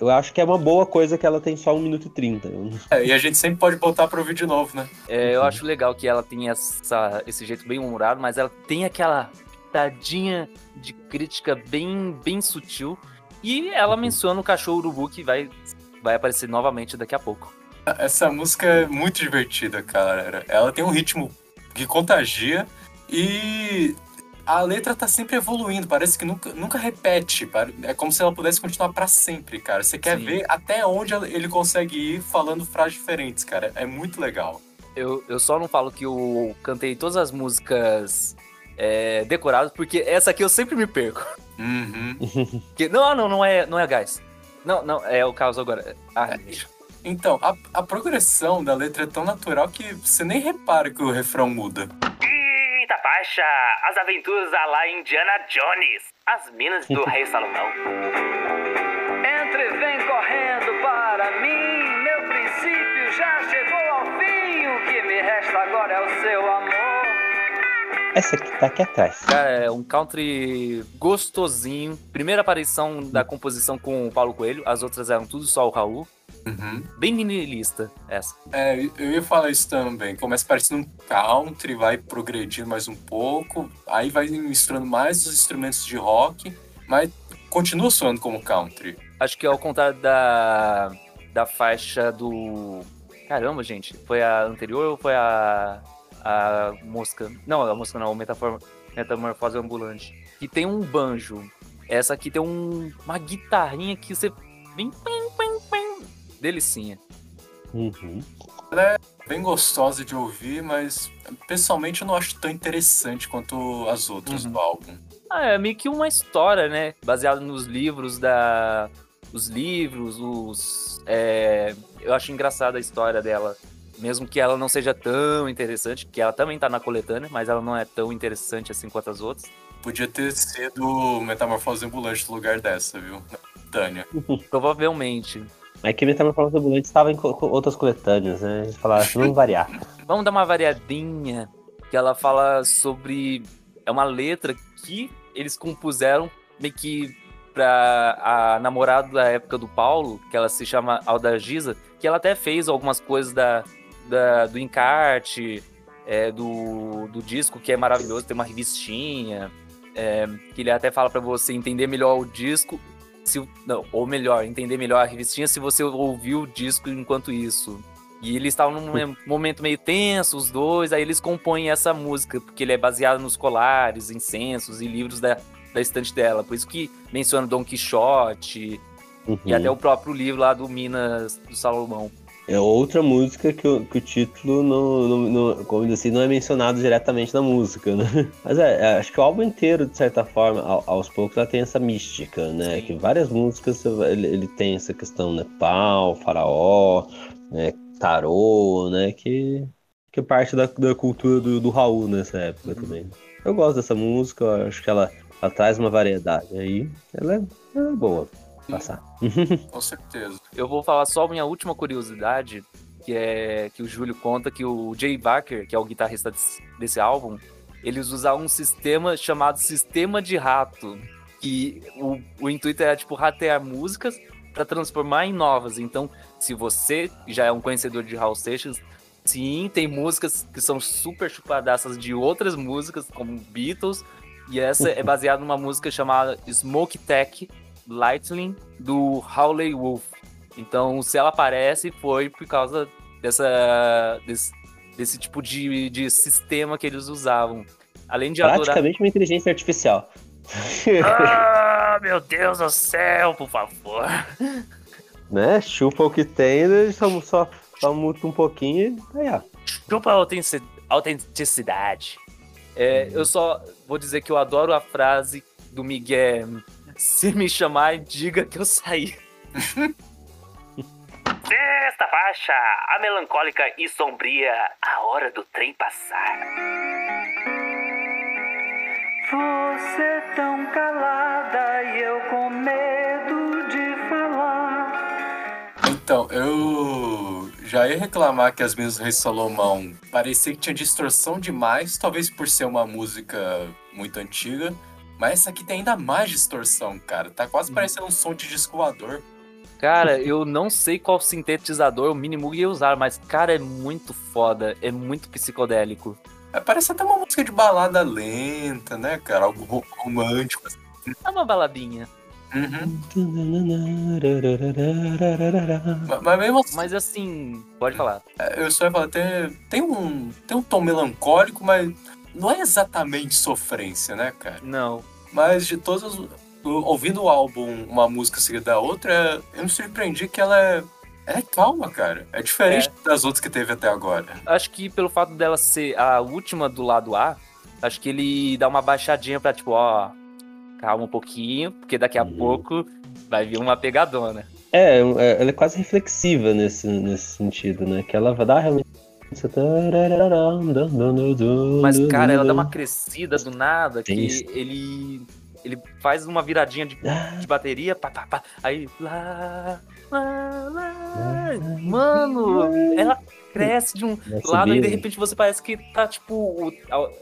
eu acho que é uma boa coisa que ela tem só 1 minuto e 30. Eu não- É, e a gente sempre pode botar pra ouvir de novo, né? É, eu acho legal que ela tem essa, esse jeito bem humorado, mas ela tem aquela pitadinha de crítica bem, bem sutil. E ela menciona o cachorro urubu que vai, vai aparecer novamente daqui a pouco. Essa música é muito divertida, cara. Ela tem um ritmo que contagia e a letra tá sempre evoluindo. Parece que nunca, nunca repete. É como se ela pudesse continuar pra sempre, cara. Você quer Sim. ver até onde ele consegue ir falando frases diferentes, cara. É muito legal. Eu, eu só não falo que eu cantei todas as músicas é, decoradas, porque essa aqui eu sempre me perco. Uhum. Que, não, não, não é, não é gás. Não, não, é o caso agora. Ah, deixa. Então, a, a progressão da letra é tão natural que você nem repara que o refrão muda. Quinta faixa, as aventuras a lá Indiana Jones, as minas do rei Salomão. Essa aqui tá aqui atrás. Cara, é um country gostosinho. Primeira aparição da composição com o Paulo Coelho, as outras eram tudo só o Raul. Uhum. Bem minilista essa. É, eu ia falar isso também. Começa parecendo um country, vai progredindo mais um pouco, aí vai misturando mais os instrumentos de rock, mas continua soando como country. Acho que é ao contrário da, da faixa do. Caramba, gente. Foi a anterior ou foi a. A mosca? Não, a mosca não, metafor, Metamorfose Ambulante. Que tem um banjo. Essa aqui tem um, uma guitarrinha que você. Bem. pim, pim, pim. Delicinha. Uhum. Bem gostosa de ouvir, mas pessoalmente eu não acho tão interessante quanto as outras Uhum. do álbum. Ah, é meio que uma história, né? Baseada nos livros da. Os livros, os. é, Eu acho engraçada a história dela. Mesmo que ela não seja tão interessante, que ela também tá na coletânea, mas ela não é tão interessante assim quanto as outras. Podia ter sido Metamorfose Ambulante no lugar dessa, viu? Tânia. Provavelmente. Mas que Metamorfose Ambulante estava em co- outras coletâneas, né? Eles falaram assim, vamos variar. Vamos dar uma variadinha. Que ela fala sobre. É uma letra que eles compuseram meio que pra a namorada da época do Paulo, que ela se chama Alda Giza, que ela até fez algumas coisas da, da- do encarte, é, do, do disco, que é maravilhoso, tem uma revistinha, é, que ele até fala pra você entender melhor o disco, se, não, ou melhor, entender melhor a revistinha se você ouvir o disco enquanto isso. E eles estavam num mom- momento meio tenso, os dois, aí eles compõem essa música, porque ele é baseado nos colares, incensos e livros da, da estante dela. Por isso que menciona Dom Quixote Uhum. e até o próprio livro lá do Minas do Salomão. É outra música que o, que o título, não, não, não- como diz assim, não é mencionado diretamente na música, né? Mas é, é, acho que o álbum inteiro, de certa forma, ao- aos poucos, ela tem essa mística, né? Sim. Que várias músicas ele, ele tem essa questão Nepal, Faraó, né? Tarô, né? Que, que parte da, da cultura do, do Raul nessa época Uhum. também. Eu gosto dessa música, acho que ela, ela traz uma variedade aí. Ela é, ela é boa passar. Com certeza. Eu vou falar só minha última curiosidade, que é que o Júlio conta que o Jay Barker, que é o guitarrista desse, desse álbum, eles usavam um sistema chamado sistema de rato, que o, o intuito era tipo ratear músicas para transformar em novas. Então, se você já é um conhecedor de Hall Seixas, sim, tem músicas que são super chupadaças de outras músicas, como Beatles, e essa é baseada numa música chamada Smoke Tech Lightning, do Howley Wolf. Então, se ela aparece, foi por causa dessa, desse, desse tipo de, de sistema que eles usavam. Além de adorar. Praticamente uma inteligência artificial. Ah, meu Deus do céu, por favor. né? Chupa o que tem, né? só, só, só muta um pouquinho e aí, ó. Chupa a autentici- autenticidade. É, eu só vou dizer que eu adoro a frase do Miguel. Se me chamar, diga que eu saí. Sexta faixa, a melancólica e sombria, a hora do trem passar. Você tão calada e eu com medo de falar. Então, eu Já ia reclamar que as minhas Reis Salomão parecia que tinha distorção demais, talvez por ser uma música muito antiga. Mas essa aqui tem ainda mais distorção, cara. Tá quase parecendo um som de disco voador. Cara, eu não sei qual sintetizador o Minimoog ia usar, mas, cara, é muito foda. É muito psicodélico. É, parece até uma música de balada lenta, né, cara? Algo ro- romântico. assim. É uma baladinha. Uhum. Ma- Mas mesmo assim, Mas assim, pode falar. é, eu só ia falar, tem, tem, um, tem um tom melancólico, mas não é exatamente sofrência, né, cara? Não. Mas de todas as. Ouvindo o álbum, uma música seguida da outra, eu me surpreendi que ela é. Ela é calma, cara. É diferente das outras que teve até agora. Acho que pelo fato dela ser a última do lado A, acho que ele dá uma baixadinha pra, tipo, ó, calma um pouquinho, porque daqui a Uhum. pouco vai vir uma pegadona. É, é, ela é quase reflexiva nesse, nesse sentido, né? Que ela vai dar realmente. Mas, cara, ela dá uma crescida do nada, que Isso. ele. Ele faz uma viradinha de, de bateria, pá, pá, pá, aí. Lá, lá, lá. Mano, ela cresce de um Vai lado e de subindo. repente você parece que tá, tipo. o-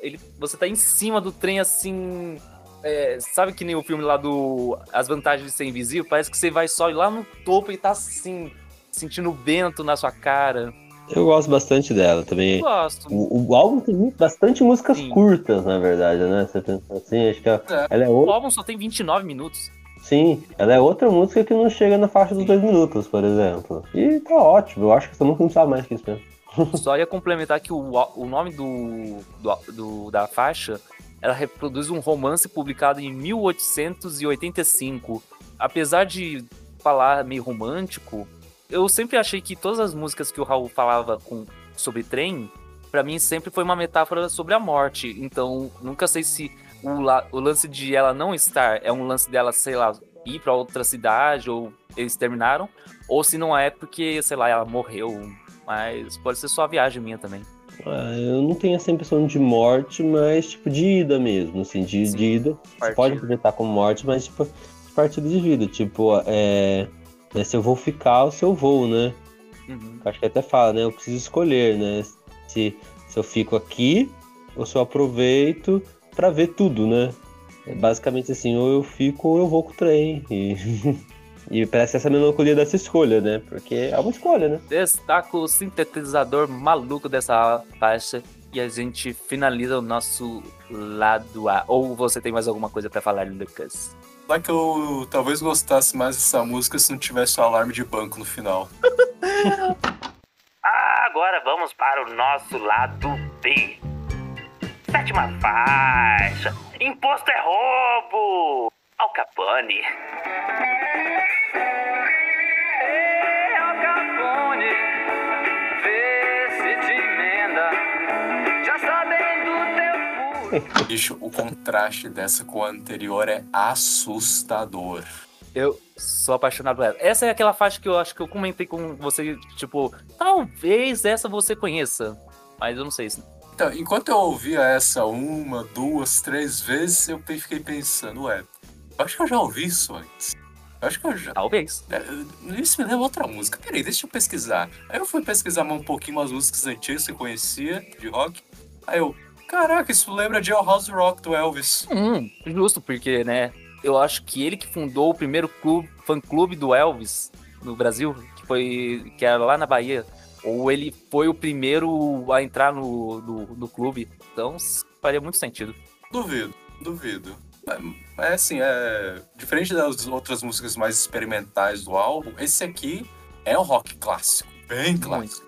ele, você tá em cima do trem assim. é, sabe que nem o filme lá do As Vantagens de Ser Invisível? Parece que você vai só ir lá no topo e tá assim, sentindo o vento na sua cara. Eu gosto bastante dela também. Eu gosto. O, o álbum tem bastante músicas Sim. curtas, na verdade, né? Você pensa assim, acho que ela, É. ela é O outra. álbum só tem 29 minutos. Sim, ela é outra música que não chega na faixa dos dois minutos, por exemplo. E tá ótimo, eu acho que essa música não precisava mais que isso mesmo. Só ia complementar que o, o nome do, do- do- da faixa ela reproduz um romance publicado em 1885. Apesar de falar meio romântico, eu sempre achei que todas as músicas que o Raul falava com, sobre trem, pra mim sempre foi uma metáfora sobre a morte. Então, nunca sei se o, la- o lance de ela não estar é um lance dela, sei lá, ir pra outra cidade ou eles terminaram, ou se não é porque, sei lá, ela morreu. Mas pode ser só a viagem minha também. Ah, eu não tenho essa impressão de morte, mas tipo de ida mesmo, assim, de, Sim, de ida. Você pode interpretar como morte, mas tipo, de partida de vida. Tipo, é, é se eu vou ficar ou se eu vou, né? Uhum. Acho que até fala, né? Eu preciso escolher, né? Se, se eu fico aqui ou se eu aproveito pra ver tudo, né? É basicamente assim, ou eu fico ou eu vou com o trem. E, e parece essa melancolia dessa escolha, né? Porque é uma escolha, né? Destaca o sintetizador maluco dessa faixa e a gente finaliza o nosso lado A. Ou você tem mais alguma coisa pra falar, Lucas? Lá que eu talvez gostasse mais dessa música se não tivesse o alarme de banco no final. Agora vamos para o nosso lado B. Sétima faixa. Imposto é roubo. Al Capone. Bicho, o contraste dessa com a anterior é assustador. Eu sou apaixonado por ela. Essa é aquela faixa que eu acho que eu comentei com você, tipo, talvez essa você conheça. Mas eu não sei se. Então, enquanto eu ouvia essa uma, duas, três vezes, eu fiquei pensando, ué, eu acho que eu já ouvi isso antes. Eu acho que eu já. Talvez. É, Isso me lembra outra música. Peraí, deixa eu pesquisar. Aí eu fui pesquisar mais um pouquinho umas músicas antigas que eu conhecia, de rock. Aí eu, caraca, isso lembra de House Rock do Elvis. Hum, justo, porque, né? Eu acho que ele que fundou o primeiro clube, fã-clube do Elvis no Brasil, que foi. que era lá na Bahia. Ou ele foi o primeiro a entrar no, no, no clube. Então faria muito sentido. Duvido, duvido. Mas, mas, assim, é. Diferente das outras músicas mais experimentais do álbum, esse aqui é um rock clássico. Bem clássico.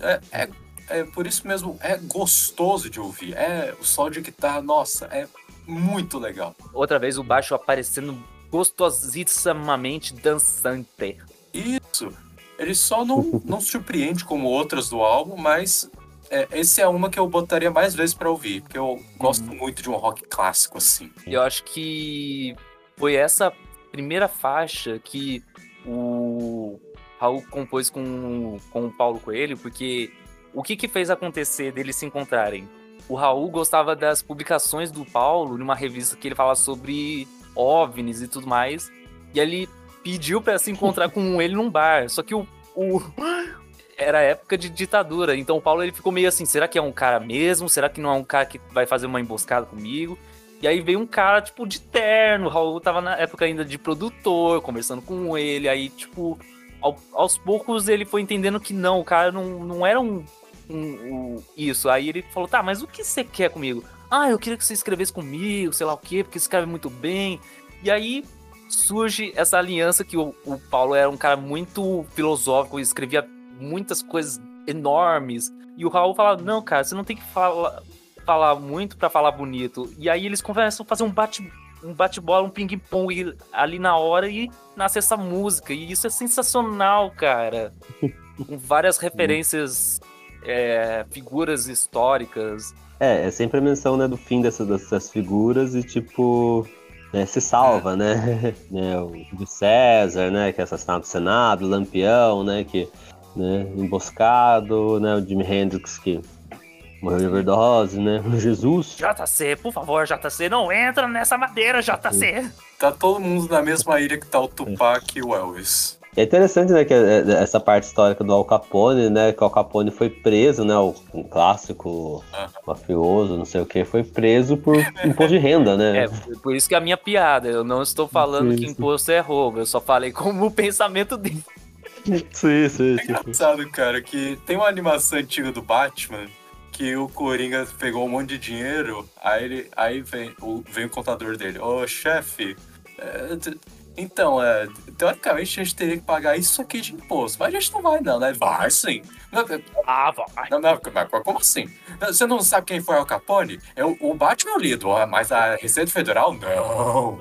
É, é, é por isso mesmo, é gostoso de ouvir. É o sol de guitarra, nossa, é muito legal. Outra vez o baixo aparecendo gostosissimamente dançante. Isso. Ele só não, não surpreende como outras do álbum, mas é, esse é uma que eu botaria mais vezes pra ouvir, porque eu gosto muito de um rock clássico assim. Eu acho que foi essa primeira faixa que o Raul compôs com, com o Paulo Coelho, porque o que que fez acontecer deles se encontrarem? O Raul gostava das publicações do Paulo numa revista que ele fala sobre OVNIs e tudo mais, e ele pediu pra se encontrar com ele num bar, só que o, o era época de ditadura. Então o Paulo ele ficou meio assim: será que é um cara mesmo? Será que não é um cara que vai fazer uma emboscada comigo? E aí veio um cara, tipo, de terno. O Raul tava na época ainda de produtor, conversando com ele. Aí, tipo, ao- aos poucos ele foi entendendo que não, o cara não, não era um, um- um- isso. Aí ele falou: tá, mas o que você quer comigo? Ah, eu queria que você escrevesse comigo, sei lá o quê, porque escreve muito bem. E aí surge essa aliança que o, o Paulo era um cara muito filosófico, escrevia muitas coisas enormes. E o Raul fala: Não, cara, você não tem que falar, falar muito pra falar bonito. E aí eles começam a fazer um bate um bate-bola, um ping-pong ali na hora e nasce essa música. E isso é sensacional, cara. Com várias referências, é, figuras históricas. É, é sempre a menção, né, do fim dessas, dessas figuras e, tipo, né, se salva, né? né? O Júlio César, né, que é assassinado no Senado, o Lampião, né, que, né, emboscado, né, o Jimi Hendrix que morreu de overdose, né, o Jesus. JC, por favor, JC, não entra nessa madeira, JC. Tá todo mundo na mesma ilha que tá o Tupac e o Elvis. É interessante, né, que é- é- essa parte histórica do Al Capone, né, que o Al Capone foi preso, né, o um clássico mafioso, não sei o que, foi preso por imposto de renda, né? É, por isso que é a minha piada. Eu não estou falando que Isso. imposto é roubo. Eu só falei como o pensamento dele. Sim, sim, É engraçado, cara, que tem uma animação antiga do Batman que o Coringa pegou um monte de dinheiro, aí, ele, aí vem, o, vem o contador dele. Ô, chefe, é, então, é, teoricamente a gente teria que pagar isso aqui de imposto, mas a gente não vai não, né? Vai sim. Não, Ah, vai. não, não, mas como assim? Você não sabe quem foi Al Capone? É o, o Batman é o líder, mas a Receita Federal, não.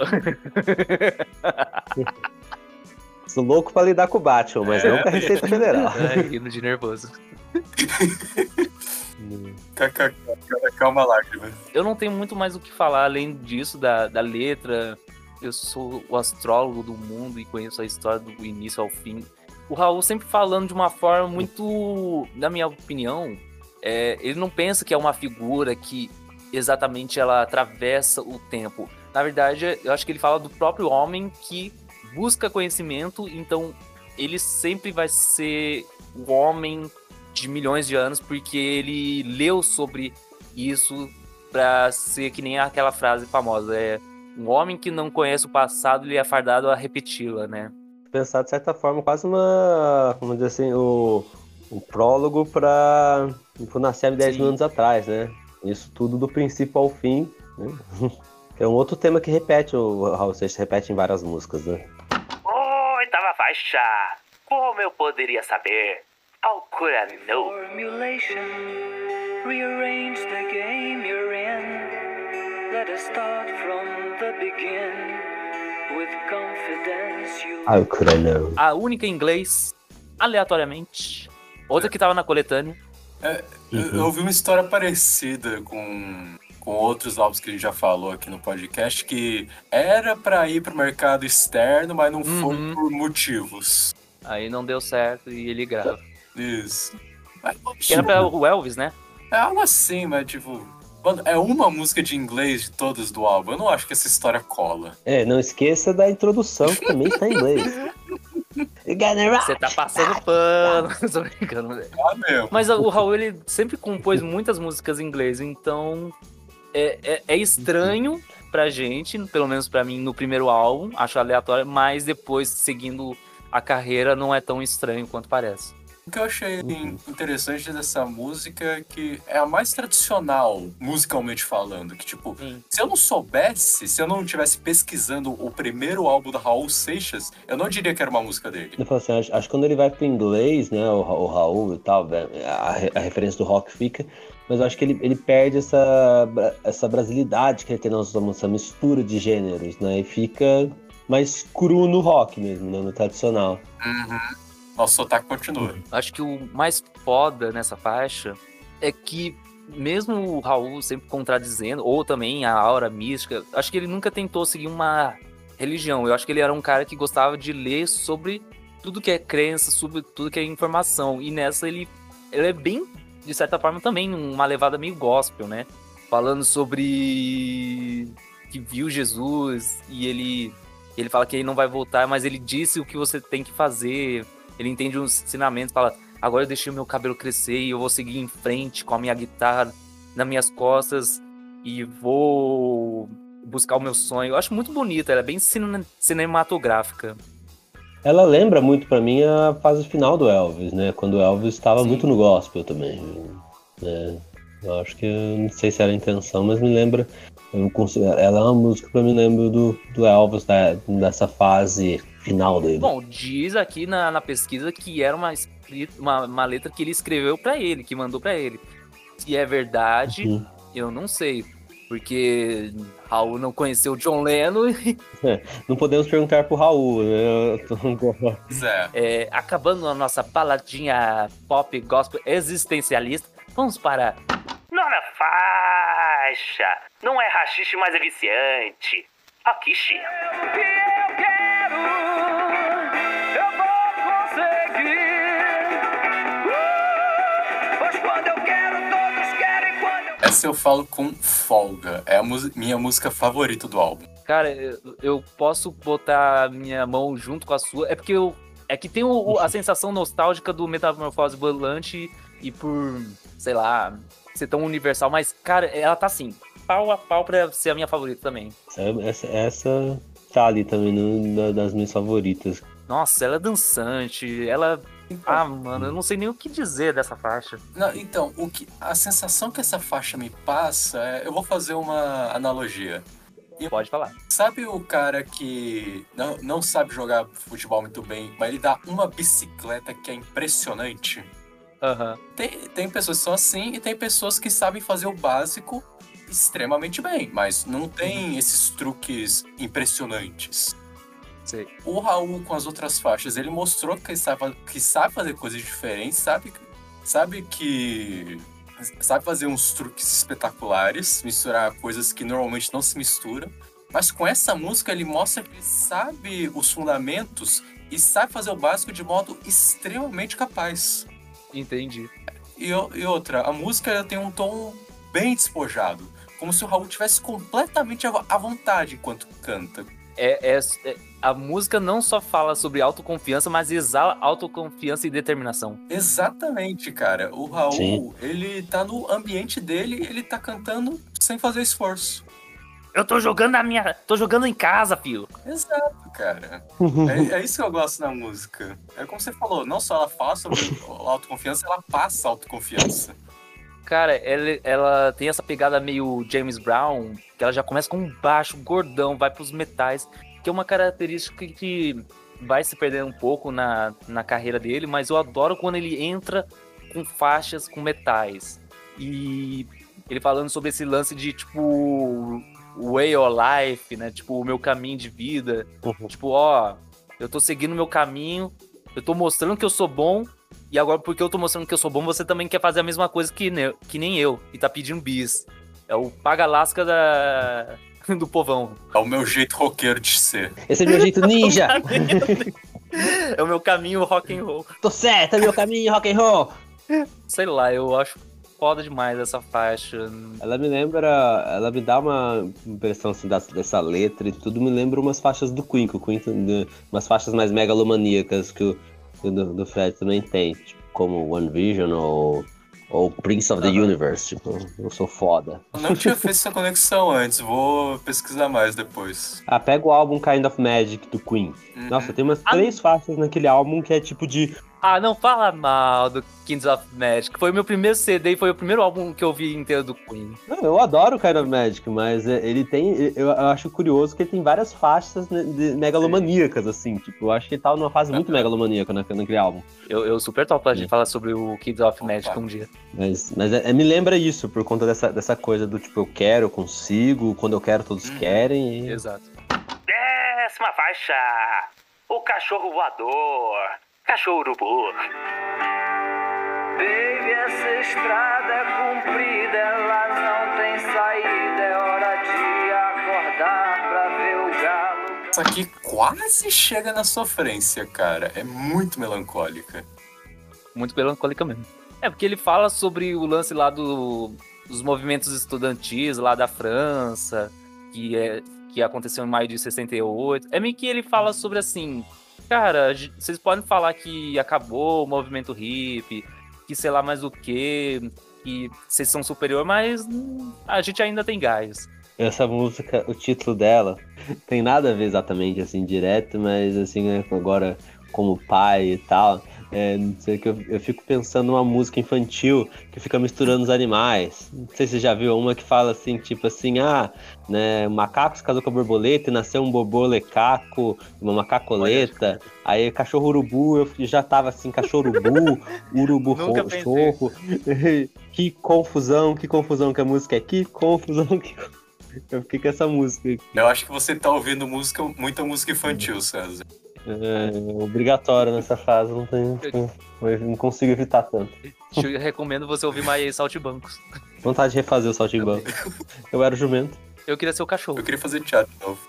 Sou louco pra lidar com o Batman, mas não com a Receita Federal. Ai, rindo de nervoso. Calma lágrima. Eu não tenho muito mais o que falar além disso, da, da letra. Eu sou o astrólogo do mundo e conheço a história do início ao fim. O Raul sempre falando de uma forma muito, na minha opinião, é, ele não pensa que é uma figura que exatamente ela atravessa o tempo. Na verdade, eu acho que ele fala do próprio homem que busca conhecimento, então ele sempre vai ser o homem de milhões de anos porque ele leu sobre isso pra ser que nem aquela frase famosa, é um homem que não conhece o passado, ele é fardado a repeti-la, né? Pensar de certa forma quase uma, como dizer assim, o, o prólogo para o Nascimento 10 mil anos atrás, né? Isso tudo do princípio ao fim, né? É um outro tema que repete, o Raul Seixas repete em várias músicas, né? Oitava faixa. Como eu poderia saber? How could I know? Formulation, rearrange the game you're in. Let us start from How could I know? A única em inglês, aleatoriamente. Outra que tava na coletânea. Eu, Uhum. eu ouvi uma história parecida com, com outros álbuns que a gente já falou aqui no podcast, que era pra ir pro mercado externo, mas não foi Uhum. por motivos. Aí não deu certo e ele grava. Isso. Mas, Que era pra o Elvis, né? É algo assim, mas tipo. Mano, é uma música de inglês de todas do álbum. Eu não acho que essa história cola. É, não esqueça da introdução que também está em inglês. Você tá passando pano. Tô brincando. Ah, mesmo. Mas o Raul, ele sempre compôs muitas músicas em inglês, então é, é, é estranho pra gente, pelo menos pra mim, no primeiro álbum, acho aleatório, mas depois, seguindo a carreira, não é tão estranho quanto parece. O que eu achei interessante dessa música é que é a mais tradicional, musicalmente falando. Que, tipo, Sim. se eu não soubesse, se eu não tivesse pesquisando o primeiro álbum da Raul Seixas, eu não diria que era uma música dele. Eu falo assim, acho, acho que quando ele vai pro inglês, né, o, o Raul e tal, né, a, a referência do rock fica, mas eu acho que ele, ele perde essa, essa brasilidade que ele tem na nossa música, essa mistura de gêneros, né, e fica mais cru no rock mesmo, né, no tradicional. Nosso sotaque continua. Acho que o mais foda nessa faixa é que, mesmo o Raul sempre contradizendo, ou também a aura mística, acho que ele nunca tentou seguir uma religião. Eu acho que ele era um cara que gostava de ler sobre tudo que é crença, sobre tudo que é informação. E nessa ele, ele é bem, de certa forma, também uma levada meio gospel, né? Falando sobre que viu Jesus e ele, ele fala que ele não vai voltar, mas ele disse o que você tem que fazer. Ele entende os ensinamentos, fala: agora eu deixei o meu cabelo crescer e eu vou seguir em frente com a minha guitarra nas minhas costas e vou buscar o meu sonho. Eu acho muito bonita, ela é bem cine- cinematográfica. Ela lembra muito pra mim a fase final do Elvis, né? Quando o Elvis estava muito no gospel também. né? Eu acho que não sei se era a intenção, mas me lembra. eu considero- ela é uma música que eu me lembro do, do Elvis, da- dessa fase final dele. Bom, diz aqui na, na pesquisa que era uma, uma, uma letra que ele escreveu pra ele, que mandou pra ele. Se é verdade, Uhum. eu não sei. Porque Raul não conheceu o John Lennon. e, Não podemos perguntar pro Raul, né? Eu tô- é. é, acabando a nossa baladinha pop gospel existencialista, vamos para. Nona faixa. Não é rachixe, mas é viciante. Raquixe. O que eu quero, eu Essa eu falo com folga. É a minha música favorita do álbum. Cara, eu, eu posso botar minha mão junto com a sua. É porque eu. É que tem o- o- a sensação nostálgica do Metamorfose Volante e por, sei lá, ser tão universal, mas, cara, ela tá assim, pau a pau pra ser a minha favorita também. Essa, essa tá ali também no- da- das minhas favoritas. Nossa, ela é dançante, ela. Ah, mano, eu não sei nem o que dizer dessa faixa. Não, então, o que, a sensação que essa faixa me passa é. Eu vou fazer uma analogia. Pode falar. Sabe o cara que não, não sabe jogar futebol muito bem, mas ele dá uma bicicleta que é impressionante? Aham. Tem, tem pessoas que são assim e tem pessoas que sabem fazer o básico extremamente bem, mas não tem esses truques impressionantes. Sei. O Raul, com as outras faixas, ele mostrou que sabe, que sabe fazer coisas diferentes, sabe, sabe que. Sabe fazer uns truques espetaculares, misturar coisas que normalmente não se misturam. Mas com essa música ele mostra que ele sabe os fundamentos e sabe fazer o básico de modo extremamente capaz. Entendi. E, e outra, a música tem um tom bem despojado. Como se o Raul tivesse completamente à à vontade enquanto canta. É, é- é- a música não só fala sobre autoconfiança, mas exala autoconfiança e determinação. Exatamente, cara. O Raul, Sim. ele tá no ambiente dele, ele tá cantando sem fazer esforço. Eu tô jogando na minha. tô jogando em casa, filho. Exato, cara. É, é isso que eu gosto na música. É como você falou, não só ela fala sobre autoconfiança, ela passa autoconfiança. Cara, ela, ela tem essa pegada meio James Brown, que ela já começa com um baixo gordão, vai pros metais, que é uma característica que vai se perdendo um pouco na, na carreira dele, mas eu adoro quando ele entra com faixas com metais. E ele falando sobre esse lance de, tipo, way of life, né? Tipo, o meu caminho de vida. Tipo, ó, eu tô seguindo o meu caminho, eu tô mostrando que eu sou bom, e agora, porque eu tô mostrando que eu sou bom, você também quer fazer a mesma coisa que, ne- que nem eu. E tá pedindo bis. É o paga-lasca da... do povão. É o meu jeito roqueiro de ser. Esse é meu jeito ninja! É o meu caminho rock and roll. Tô certo, é meu caminho rock and roll! Sei lá, eu acho foda demais essa faixa. Ela me lembra, ela me dá uma impressão assim dessa letra e tudo, me lembra umas faixas do Queen, que o Queen tem de- umas faixas mais megalomaníacas que o que o do, do Fred também tem, tipo, como One Vision ou, ou Prince of the. Universe, tipo, eu sou foda. Eu não tinha feito essa conexão antes, vou pesquisar mais depois. Ah, pega o álbum Kind of Magic do Queen. Uhum. Nossa, tem umas Ah, três faixas naquele álbum que é tipo de. Ah, não fala mal do Kings of Magic. Foi o meu primeiro CD e foi o primeiro álbum que eu vi inteiro do Queen. Não, eu adoro o Kind of Magic, mas é, ele tem. Eu, eu acho curioso que ele tem várias faixas de- megalomaníacas, assim. Tipo, eu acho que ele tava numa fase muito megalomaníaca na- naquele álbum. Eu, eu super top pra gente Sim. falar sobre o Kings of. Magic um dia. Mas, mas é- é- me lembra isso, por conta dessa, dessa coisa do tipo, eu quero, eu consigo, quando eu quero, todos Uhum. querem. E... Exato. Décima faixa. O cachorro voador. Cachorro urubu. Baby, essa estrada é comprida, ela não tem saída. É hora de acordar pra ver o galo. Isso aqui quase chega na sofrência, cara. É muito melancólica. Muito melancólica mesmo. É, porque ele fala sobre o lance lá do, dos movimentos estudantis lá da França, que, é, que aconteceu em maio de 68. É meio que ele fala sobre assim. Cara, vocês podem falar que acabou o movimento hip, que sei lá mais o que, que vocês são superior, mas a gente ainda tem gás. Essa música, o título dela, tem nada a ver exatamente assim, direto, mas assim, né, agora como pai e tal, é, não sei que eu, eu fico pensando numa música infantil que fica misturando os animais. Não sei se você já viu uma que fala assim, tipo assim, ah, né, o macaco se casou com a borboleta e nasceu um borbolecaco, uma macacoleta, aí cachorro urubu, eu já tava assim, cachorro urubu, urubu chorro. que confusão, que confusão que a música é, que confusão que eu fiquei com essa música. Eu acho que você tá ouvindo música, muita música infantil, César. É obrigatório nessa fase, não, tem, não, não consigo evitar tanto. Eu recomendo você ouvir mais Saltibancos. Vontade de refazer o Saltimbanco. Eu era o jumento. Eu queria ser o cachorro. Eu queria fazer teatro de novo.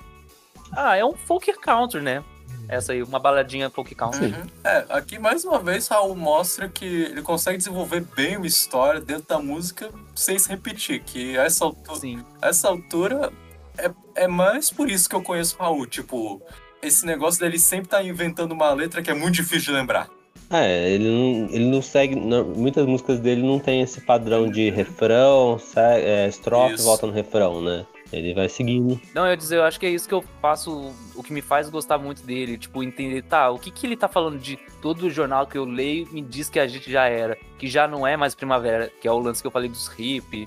Ah, é um folk country, né? Essa aí, uma baladinha folk country. Uhum. É, aqui mais uma vez Raul mostra que ele consegue desenvolver bem uma história dentro da música sem se repetir. Que a essa altura, Sim. a essa altura é, é mais por isso que eu conheço o Raul. Tipo, esse negócio dele sempre tá inventando uma letra que é muito difícil de lembrar. É, ele não, ele não segue. não- muitas músicas dele não tem esse padrão de refrão, se- é, estrofe, Isso. volta no refrão, né? Ele vai seguindo. Não, eu ia dizer, eu acho que é isso que eu faço, o que me faz gostar muito dele, tipo, entender, tá, o que que ele tá falando de todo o jornal que eu leio me diz que a gente já era, que já não é mais primavera, que é o lance que eu falei dos hip.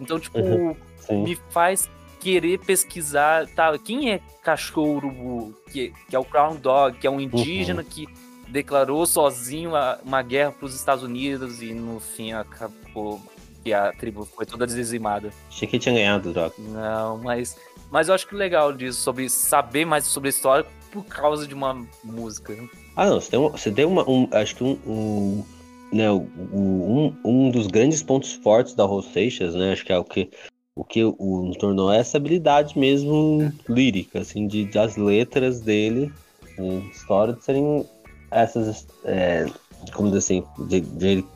Então, tipo, Uhum. Me faz querer pesquisar, tá, quem é cachorro, que, que é o Crown Dog, que é um indígena que declarou sozinho a- uma guerra pros Estados Unidos e no fim acabou que a tribo foi toda dizimada. Achei que ele tinha ganhado, droga. Não, mas, mas eu acho que legal disso, sobre saber mais sobre a história por causa de uma música. Ah, não, você tem, uma, você tem uma. Um, acho que um. um né, o- o- um, um dos grandes pontos fortes da Rose Seixas, né? Acho que é o que o que o tornou é essa habilidade mesmo lírica, assim, de, das letras dele, de história de serem essas, é, como dizer assim, de, de ele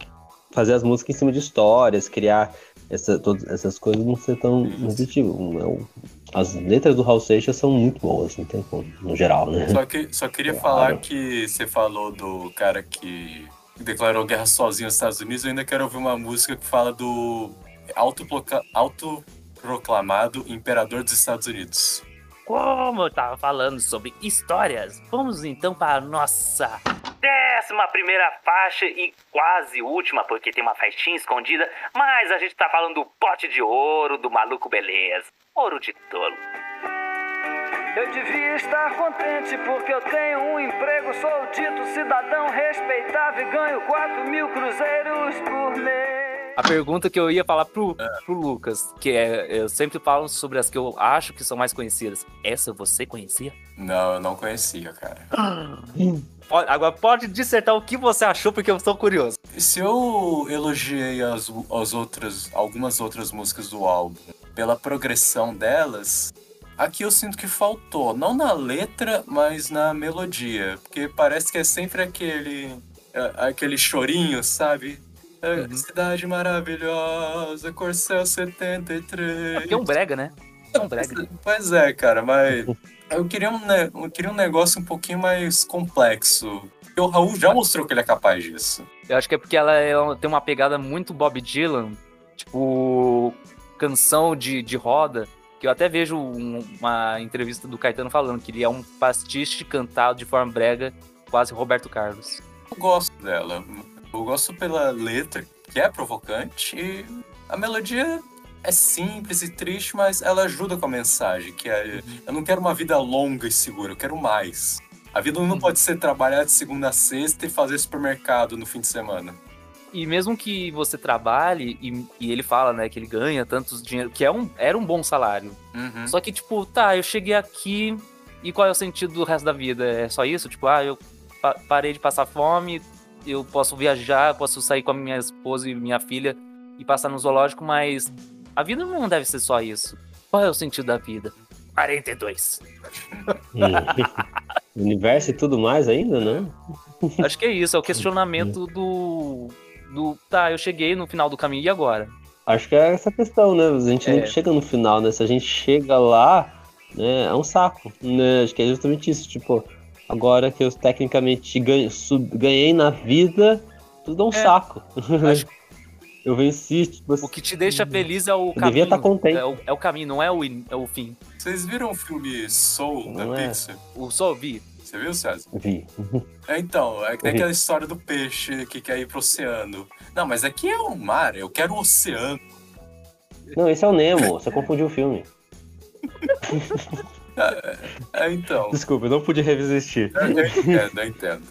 fazer as músicas em cima de histórias, criar essa, todas essas coisas não ser tão repetitivo. Não, As letras do Raul Seixas são muito boas, não tem como, no geral, né? Só, que, só queria Claro. falar que você falou do cara que declarou guerra sozinho nos Estados Unidos. Eu ainda quero ouvir uma música que fala do autoproclamado imperador dos Estados Unidos. Como eu tava falando sobre histórias, vamos então para a nossa décima primeira faixa e quase última, porque tem uma faixinha escondida, mas a gente tá falando do pote de ouro do maluco beleza. Ouro de tolo. Eu devia estar contente porque eu tenho um emprego, sou dito cidadão respeitável e ganho 4 mil cruzeiros por mês. A pergunta que eu ia falar pro, pro Lucas, que é, eu sempre falo sobre as que eu acho que são mais conhecidas. Essa você conhecia? Não, eu não conhecia, cara. Pode- agora pode dissertar o que você achou, porque eu estou curioso. Se eu elogiei as, as outras, algumas outras músicas do álbum pela progressão delas, aqui eu sinto que faltou. Não na letra, mas na melodia. Porque parece que é sempre aquele. é, aquele chorinho, sabe? É, Cidade maravilhosa, Corcel 73. Porque é um brega, né? É um brega. Pois é, cara, mas eu queria um, ne- eu queria um negócio um pouquinho mais complexo. Porque o Raul já mostrou que ele é capaz disso. Eu acho que é porque ela tem uma pegada muito Bob Dylan, tipo, canção de, de roda, que eu até vejo um- uma entrevista do Caetano falando que ele é um pastiche cantado de forma brega, quase Roberto Carlos. Eu gosto dela. Eu gosto pela letra, que é provocante, e a melodia é simples e triste, mas ela ajuda com a mensagem, que é eu não quero uma vida longa e segura, eu quero mais. A vida não pode ser trabalhar de segunda a sexta e fazer supermercado no fim de semana. E mesmo que você trabalhe, e, e ele fala, né, que ele ganha tantos dinheiro, que é um, era um bom salário. Uhum. Só que, tipo, tá, eu cheguei aqui e qual é o sentido do resto da vida? É só isso? Tipo, ah, eu pa- parei de passar fome, eu posso viajar, posso sair com a minha esposa e minha filha e passar no zoológico, mas a vida não deve ser só isso. Qual é o sentido da vida? 42. Universo e tudo mais ainda, não? Acho que é isso, é o questionamento do. do. Tá, eu cheguei no final do caminho e agora? Acho que é essa questão, né? A gente É. nunca chega no final, né? Se a gente chega lá, né, é um saco, né? Acho que é justamente isso, tipo, agora que eu tecnicamente ganho- sub- ganhei na vida, tudo é um É. saco. Acho eu venci, tipo O que te deixa feliz é o Eu caminho. devia tá contente. É o, é o caminho, não é o, in- é o fim. Vocês viram o filme Soul da Não é. Pixar? O só vi. Você viu, César? vi. É, então, é que tem aquela história do peixe que quer ir pro oceano. Não, mas aqui é o mar, eu quero o oceano. Não, esse é o Nemo, você confundiu o filme. É, então, Desculpa, eu não pude resistir. eu entendo, eu entendo.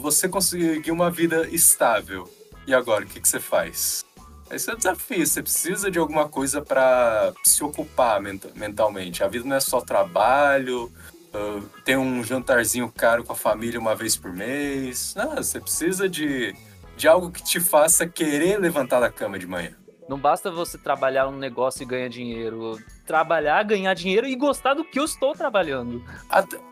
Você conseguiu uma vida estável. E agora, o que, que você faz? Esse é o desafio. Você precisa de alguma coisa pra se ocupar menta- mentalmente. A vida não é só trabalho, ah, ter um jantarzinho caro com a família uma vez por mês. Não, você precisa de, de algo que te faça querer levantar da cama de manhã. Não basta você trabalhar um negócio e ganhar dinheiro. Trabalhar, ganhar dinheiro e gostar do que eu estou trabalhando.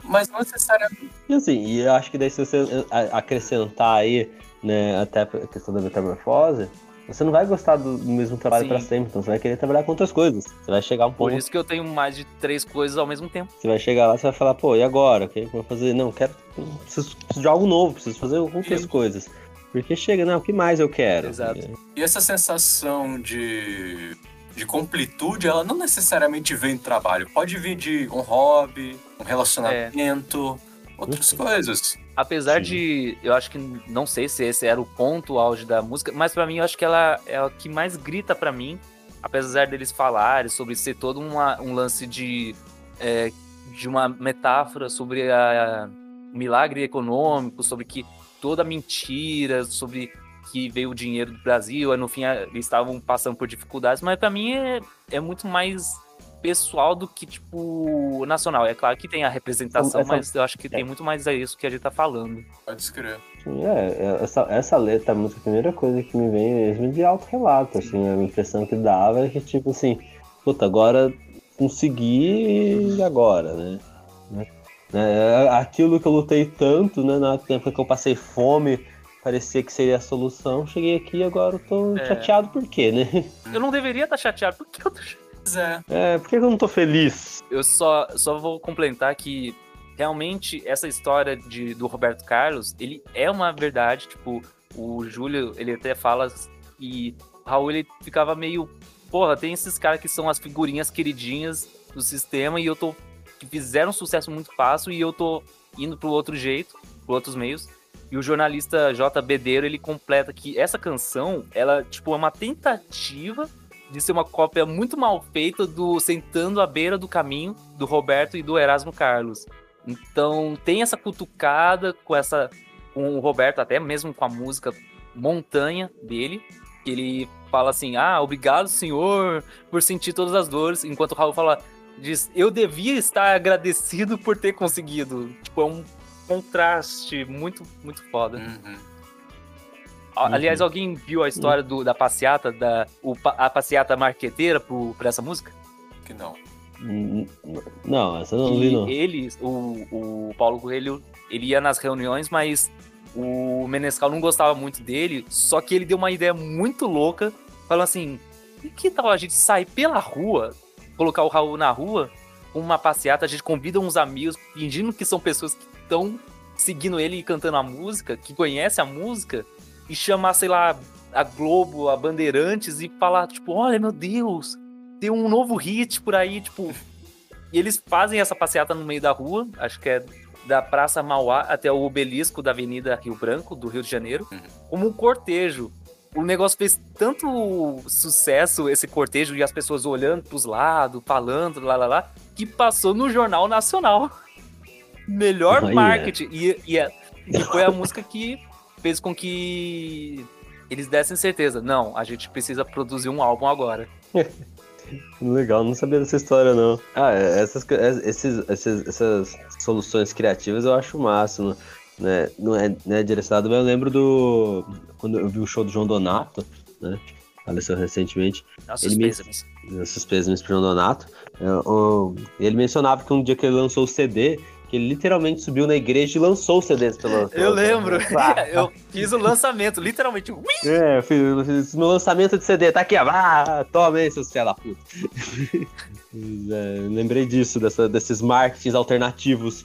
Mas não necessariamente. E assim, e eu acho que daí se você acrescentar aí, né, até a questão da metamorfose, você não vai gostar do, mesmo trabalho pra sempre, então você vai querer trabalhar com outras coisas. Você vai chegar um Por ponto, isso que eu tenho mais de três coisas ao mesmo tempo. você vai chegar lá, você vai falar, pô, e agora? O que eu vou fazer? Não, quero. Preciso, preciso de algo novo, preciso fazer outras coisas. Porque chega, não, o que mais eu quero? Exato. E essa sensação de, de completude, ela não necessariamente vem do trabalho. Pode vir de um hobby, um relacionamento, outras coisas. Apesar Sim. de. Eu acho que. Não sei se esse era o ponto auge da música, mas pra mim eu acho que ela é a que mais grita pra mim. Apesar deles falarem sobre ser todo uma- um lance de. é, de uma metáfora sobre a, milagre econômico, sobre que toda mentira, sobre que veio o dinheiro do Brasil, no fim a- eles estavam passando por dificuldades, mas pra mim é, é muito mais pessoal do que, tipo, nacional. É claro que tem a representação, Essa- mas eu acho que tem muito mais a isso que a gente tá falando. Pode escrever. Sim, é, é, essa, essa letra, a música, a primeira coisa que me vem mesmo é de autorrelato, assim, a impressão que dava é que, tipo assim, puta, agora consegui e agora, né? Né? É, Aquilo que eu lutei tanto, né, na época que eu passei fome, parecia que seria a solução, cheguei aqui e agora eu tô É. chateado por quê, né? Eu não deveria estar chateado, por que eu tô chateado? É. É, por que eu não tô feliz? Eu só, só vou complementar que realmente essa história de, do Roberto Carlos, ele é uma verdade, tipo, o Júlio, ele até fala que o Raul, ele ficava meio, porra, tem esses caras que são as figurinhas queridinhas do sistema e eu tô, que fizeram sucesso muito fácil e eu tô indo pro outro jeito, por outros meios. E o jornalista J. Bedeiro, ele completa que essa canção, ela, tipo, é uma tentativa de ser uma cópia muito mal feita do Sentando à Beira do Caminho, do Roberto e do Erasmo Carlos. Então tem essa cutucada com essa com o Roberto, até mesmo com a música Montanha dele, que ele fala assim: Ah, obrigado, senhor, por sentir todas as dores, enquanto o Raul fala, diz, eu devia estar agradecido por ter conseguido. Tipo, é um contraste muito, muito foda. Uhum. A- Aliás, alguém viu a história do- da passeata, da, o a passeata marqueteira pro, pra essa música? Que não. Hum, Não, essa eu não que vi, não. ele, o, o Paulo Coelho, ele ia nas reuniões, mas o Menescal não gostava muito dele, só que ele deu uma ideia muito louca, falando assim, e que tal a gente sair pela rua, colocar o Raul na rua, com uma passeata, a gente convida uns amigos, fingindo que são pessoas que estão seguindo ele e cantando a música, que conhecem a música, e chamar, sei lá, a Globo, a Bandeirantes, e falar, tipo, olha, meu Deus, tem um novo hit por aí, tipo... E eles fazem essa passeata no meio da rua, acho que é da Praça Mauá até o obelisco da Avenida Rio Branco, do Rio de Janeiro, Uhum. como um cortejo. O negócio fez tanto sucesso, esse cortejo, e as pessoas olhando pros lados, falando, lá, lá, lá, que passou no Jornal Nacional. Melhor Olha. marketing. E, e, é- e foi a música que fez com que eles dessem certeza. Não, a gente precisa produzir um álbum agora. Legal, não sabia dessa história, não. Ah, é, essas, esses, esses- essas soluções criativas eu acho o máximo. Né? Não, é, não é direcionado, mas eu lembro do. Quando eu vi o show do João Donato, né? Faleceu recentemente. Nossos Ele me- pêsames. Esses pêsames pro João Donato. É, o- ele mencionava que um dia que ele lançou o CD, que ele literalmente subiu na igreja e lançou os CDs pela. Eu lembro. Ah, Eu fiz o lançamento, literalmente. Ui! É, eu fiz, eu fiz meu lançamento de CD, tá aqui. Ah, toma aí, seus filha puta. É, lembrei disso, dessa, desses marketings alternativos.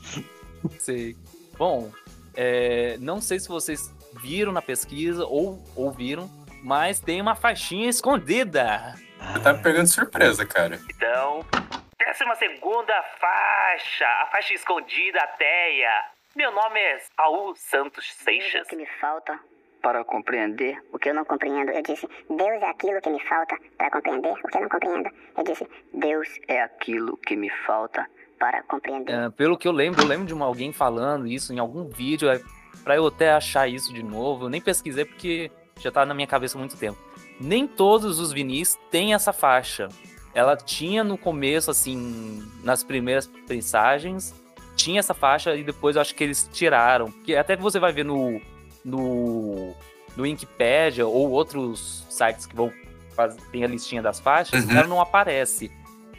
Sei. Bom, é, não sei se vocês viram na pesquisa ou ouviram, mas tem uma faixinha escondida. Você tá me pegando de surpresa, cara. Então, décima segunda faixa, a faixa escondida, a teia. Meu nome é Saul Santos Seixas. o que me falta para compreender o que eu não compreendo. Eu disse, Deus é aquilo que me falta para compreender o que eu não compreendo. Eu disse, Deus é aquilo que me falta para compreender. É, pelo que eu lembro, eu lembro de uma- alguém falando isso em algum vídeo, é, pra eu até achar isso de novo. Eu nem pesquisei porque já tá na minha cabeça há muito tempo. Nem todos os vinis têm essa faixa. Ela tinha no começo, assim, nas primeiras pensagens, tinha essa faixa e depois eu acho que eles tiraram. Porque até que você vai ver no, no, no Wikipedia ou outros sites que vão fazer, tem a listinha das faixas, Uhum. ela não aparece.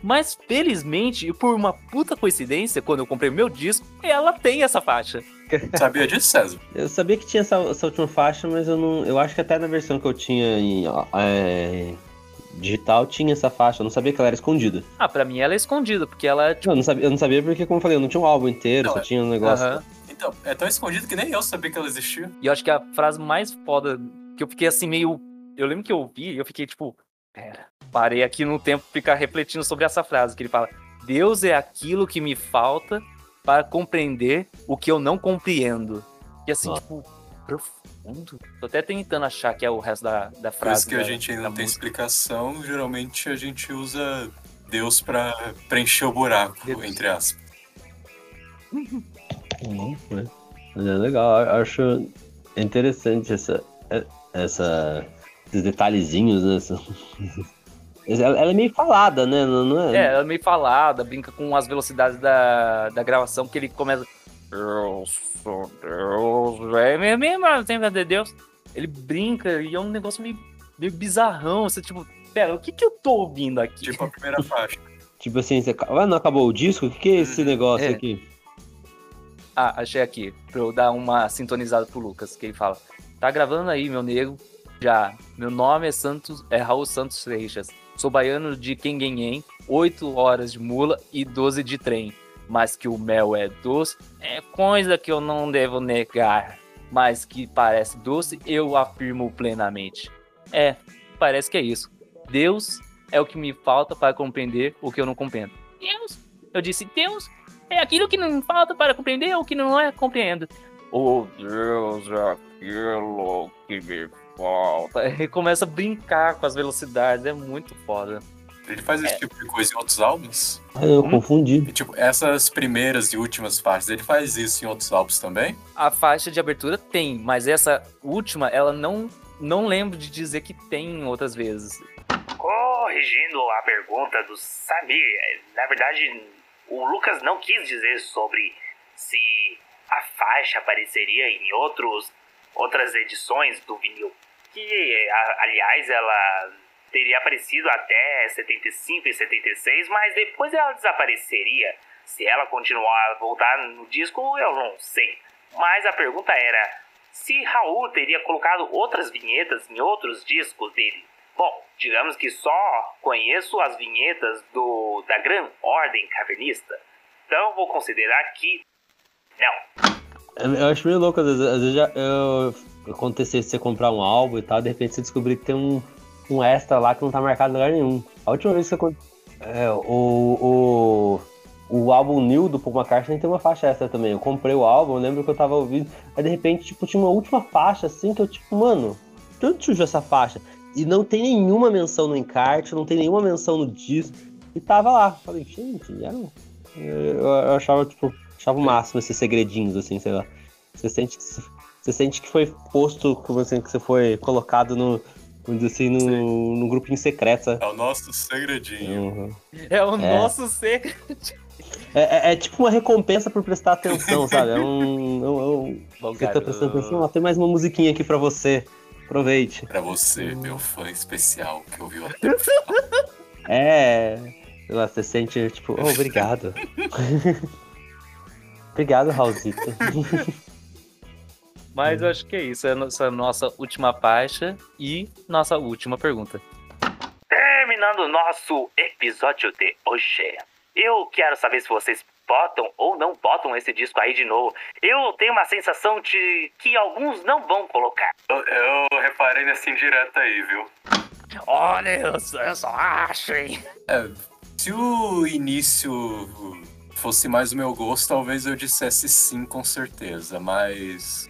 Mas felizmente, e por uma puta coincidência, quando eu comprei o meu disco, ela tem essa faixa. Sabia disso, César? Eu sabia que tinha essa, essa última faixa, mas eu não. Eu acho que até na versão que eu tinha em é, digital tinha essa faixa. Eu não sabia que ela era escondida. Ah, pra mim ela é escondida, porque ela tipo. Eu não sabia, eu não sabia porque, como eu falei, eu não tinha um álbum inteiro, Não, só é- tinha um negócio. aham. Então, é tão escondido que nem eu sabia que ela existia. E eu acho que a frase mais foda que eu fiquei assim meio. Eu lembro que eu ouvi e eu fiquei tipo. Pera. Parei aqui no tempo pra ficar refletindo sobre essa frase, que ele fala: Deus é aquilo que me falta para compreender o que eu não compreendo. E assim, Ó. tipo, profundo. Tô até tentando achar que é o resto da, da Por frase. isso que a da- gente ainda da não tem música. explicação. Geralmente a gente usa Deus pra preencher o buraco, Deus. entre aspas. É. Mas é legal, eu acho interessante essa, é- essa, esses detalhezinhos, né? essa- Ela, é meio falada, né? Não, não é? É, ela é meio falada, brinca com as velocidades da, da gravação, que ele começa. Eu sou Deus, é mesmo, mesmo, tem de Deus. Ele brinca e é um negócio meio, meio bizarrão. Você, tipo, pera, o que que eu tô ouvindo aqui? Tipo a primeira faixa. Tipo assim, você, ué, não acabou o disco? O que, que é esse negócio É. aqui? Ah, achei aqui, pra eu dar uma sintonizada pro Lucas, que ele fala: Tá gravando aí, meu nego? Já. Meu nome é Santos, é Raul Santos Seixas. Sou baiano de Quenguenhen, 8 horas de mula e 12 de trem. Mas que o mel é doce é coisa que eu não devo negar. Mas que parece doce, eu afirmo plenamente. É, parece que é isso. Deus é o que me falta para compreender o que eu não compreendo. Deus? Eu disse, Deus é aquilo que não falta para compreender o que não é compreendo. Oh Deus, é aquilo que me falta. Ele começa a brincar com as velocidades, é muito foda. Ele faz esse tipo de coisa em outros álbuns. Ah, eu Hum? confundi. E, tipo, essas primeiras e últimas faixas, ele faz isso em outros álbuns também? A faixa de abertura tem, mas essa última, ela não, não lembro de dizer que tem outras vezes. Corrigindo a pergunta do Samir, na verdade, o Lucas não quis dizer sobre se a faixa apareceria em outros, outras edições do vinil. Que, aliás, ela teria aparecido até 75 e 76, mas depois ela desapareceria. Se ela continuar a voltar no disco, eu não sei. Mas a pergunta era se Raul teria colocado outras vinhetas em outros discos dele. Bom, digamos que só conheço as vinhetas do da Gran Ordem Cavernista. Então vou considerar que não. Eu, eu acho meio louco, às vezes, às vezes já eu, acontecesse você comprar um álbum e tal, de repente você descobrir que tem um, um extra lá que não tá marcado em lugar nenhum. A última vez que aconteceu. É, o, o, o álbum New do Paul McCartney tem uma faixa extra também. Eu comprei o álbum, eu lembro que eu tava ouvindo. Aí de repente, tipo, tinha uma última faixa assim que eu, tipo, mano, de onde essa faixa? E não tem nenhuma menção no encarte, não tem nenhuma menção no disco. E tava lá. Falei, gente, não. Eu, eu achava, tipo, achava o máximo esses segredinhos, assim, sei lá. Você sente que, você sente que foi posto, como assim, que você foi colocado no, vamos dizer assim, no, no grupinho secreto, sabe? É o nosso segredinho. Uhum. É o É. nosso segredo. É, é- é tipo uma recompensa por prestar atenção, sabe? É um. É um, é um Bom, você tá prestando atenção, ó, tem mais uma musiquinha aqui pra você. Aproveite. Pra você, meu fã especial, que ouviu até. É. Sei lá, você sente, tipo, oh, obrigado. obrigado, Raulzito. Mas eu acho que é isso. É a nossa, última faixa e nossa última pergunta. Terminando o nosso episódio de hoje, eu quero saber se vocês botam ou não botam esse disco aí de novo. Eu tenho uma sensação de que alguns não vão colocar. Eu, eu reparei nessa indireta aí, viu? Olha, eu só, eu só acho, hein? É, se o início fosse mais o meu gosto, talvez eu dissesse sim, com certeza, mas.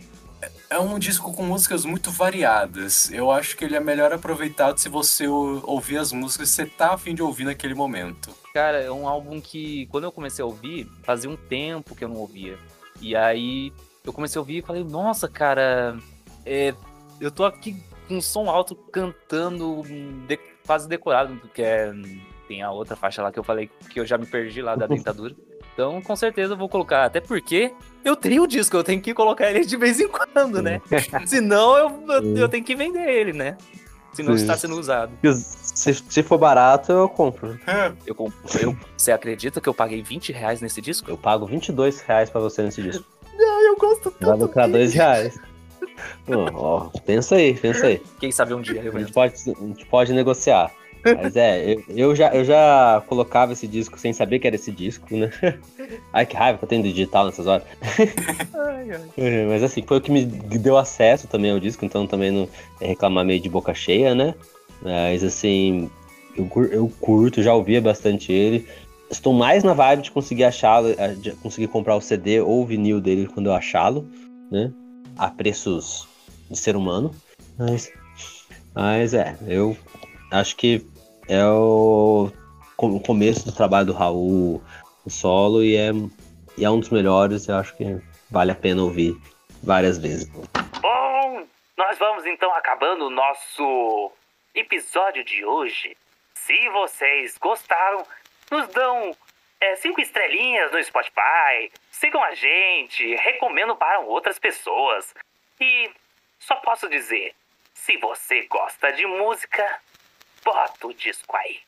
É um disco com músicas muito variadas. Eu acho que ele é melhor aproveitado se você ou- ouvir as músicas que você tá afim de ouvir naquele momento. Cara, é um álbum que, quando eu comecei a ouvir, fazia um tempo que eu não ouvia. E aí, eu comecei a ouvir e falei, nossa, cara, é, eu tô aqui com som alto cantando de- quase decorado, porque é, tem a outra faixa lá que eu falei que eu já me perdi lá da dentadura. Então, com certeza eu vou colocar, até porque eu tenho o disco, eu tenho que colocar ele de vez em quando, né? Senão eu, eu, eu tenho que vender ele, né? Se não Sim. está sendo usado. Se, se for barato, eu compro. Eu, comp- eu, você acredita que eu paguei 20 reais nesse disco? Eu pago 22 reais pra você nesse disco. Ai, eu gosto Vai tanto. lucrar 2 reais. Ó, ó, pensa aí, pensa aí. Quem sabe um dia eu A gente pode, a gente pode negociar. Mas é, eu, eu já, eu já colocava esse disco sem saber que era esse disco, né? Ai, que raiva que eu tenho de digital nessas horas. É, Mas assim, foi o que me deu acesso também ao disco, então também não é reclamar meio de boca cheia, né? Mas assim, eu, eu curto, já ouvia bastante ele. Estou mais na vibe de conseguir achá-lo, de conseguir comprar o CD ou o vinil dele quando eu achá-lo, né? A preços de ser humano. Mas, mas é, eu acho que é o, o começo do trabalho do Raul no solo e é, e é um dos melhores, eu acho que vale a pena ouvir várias vezes. Bom, nós vamos então acabando o nosso episódio de hoje. Se vocês gostaram, nos dão é, cinco estrelinhas no Spotify, sigam a gente, recomendo para outras pessoas. E só posso dizer, se você gosta de música, bota o disco aí.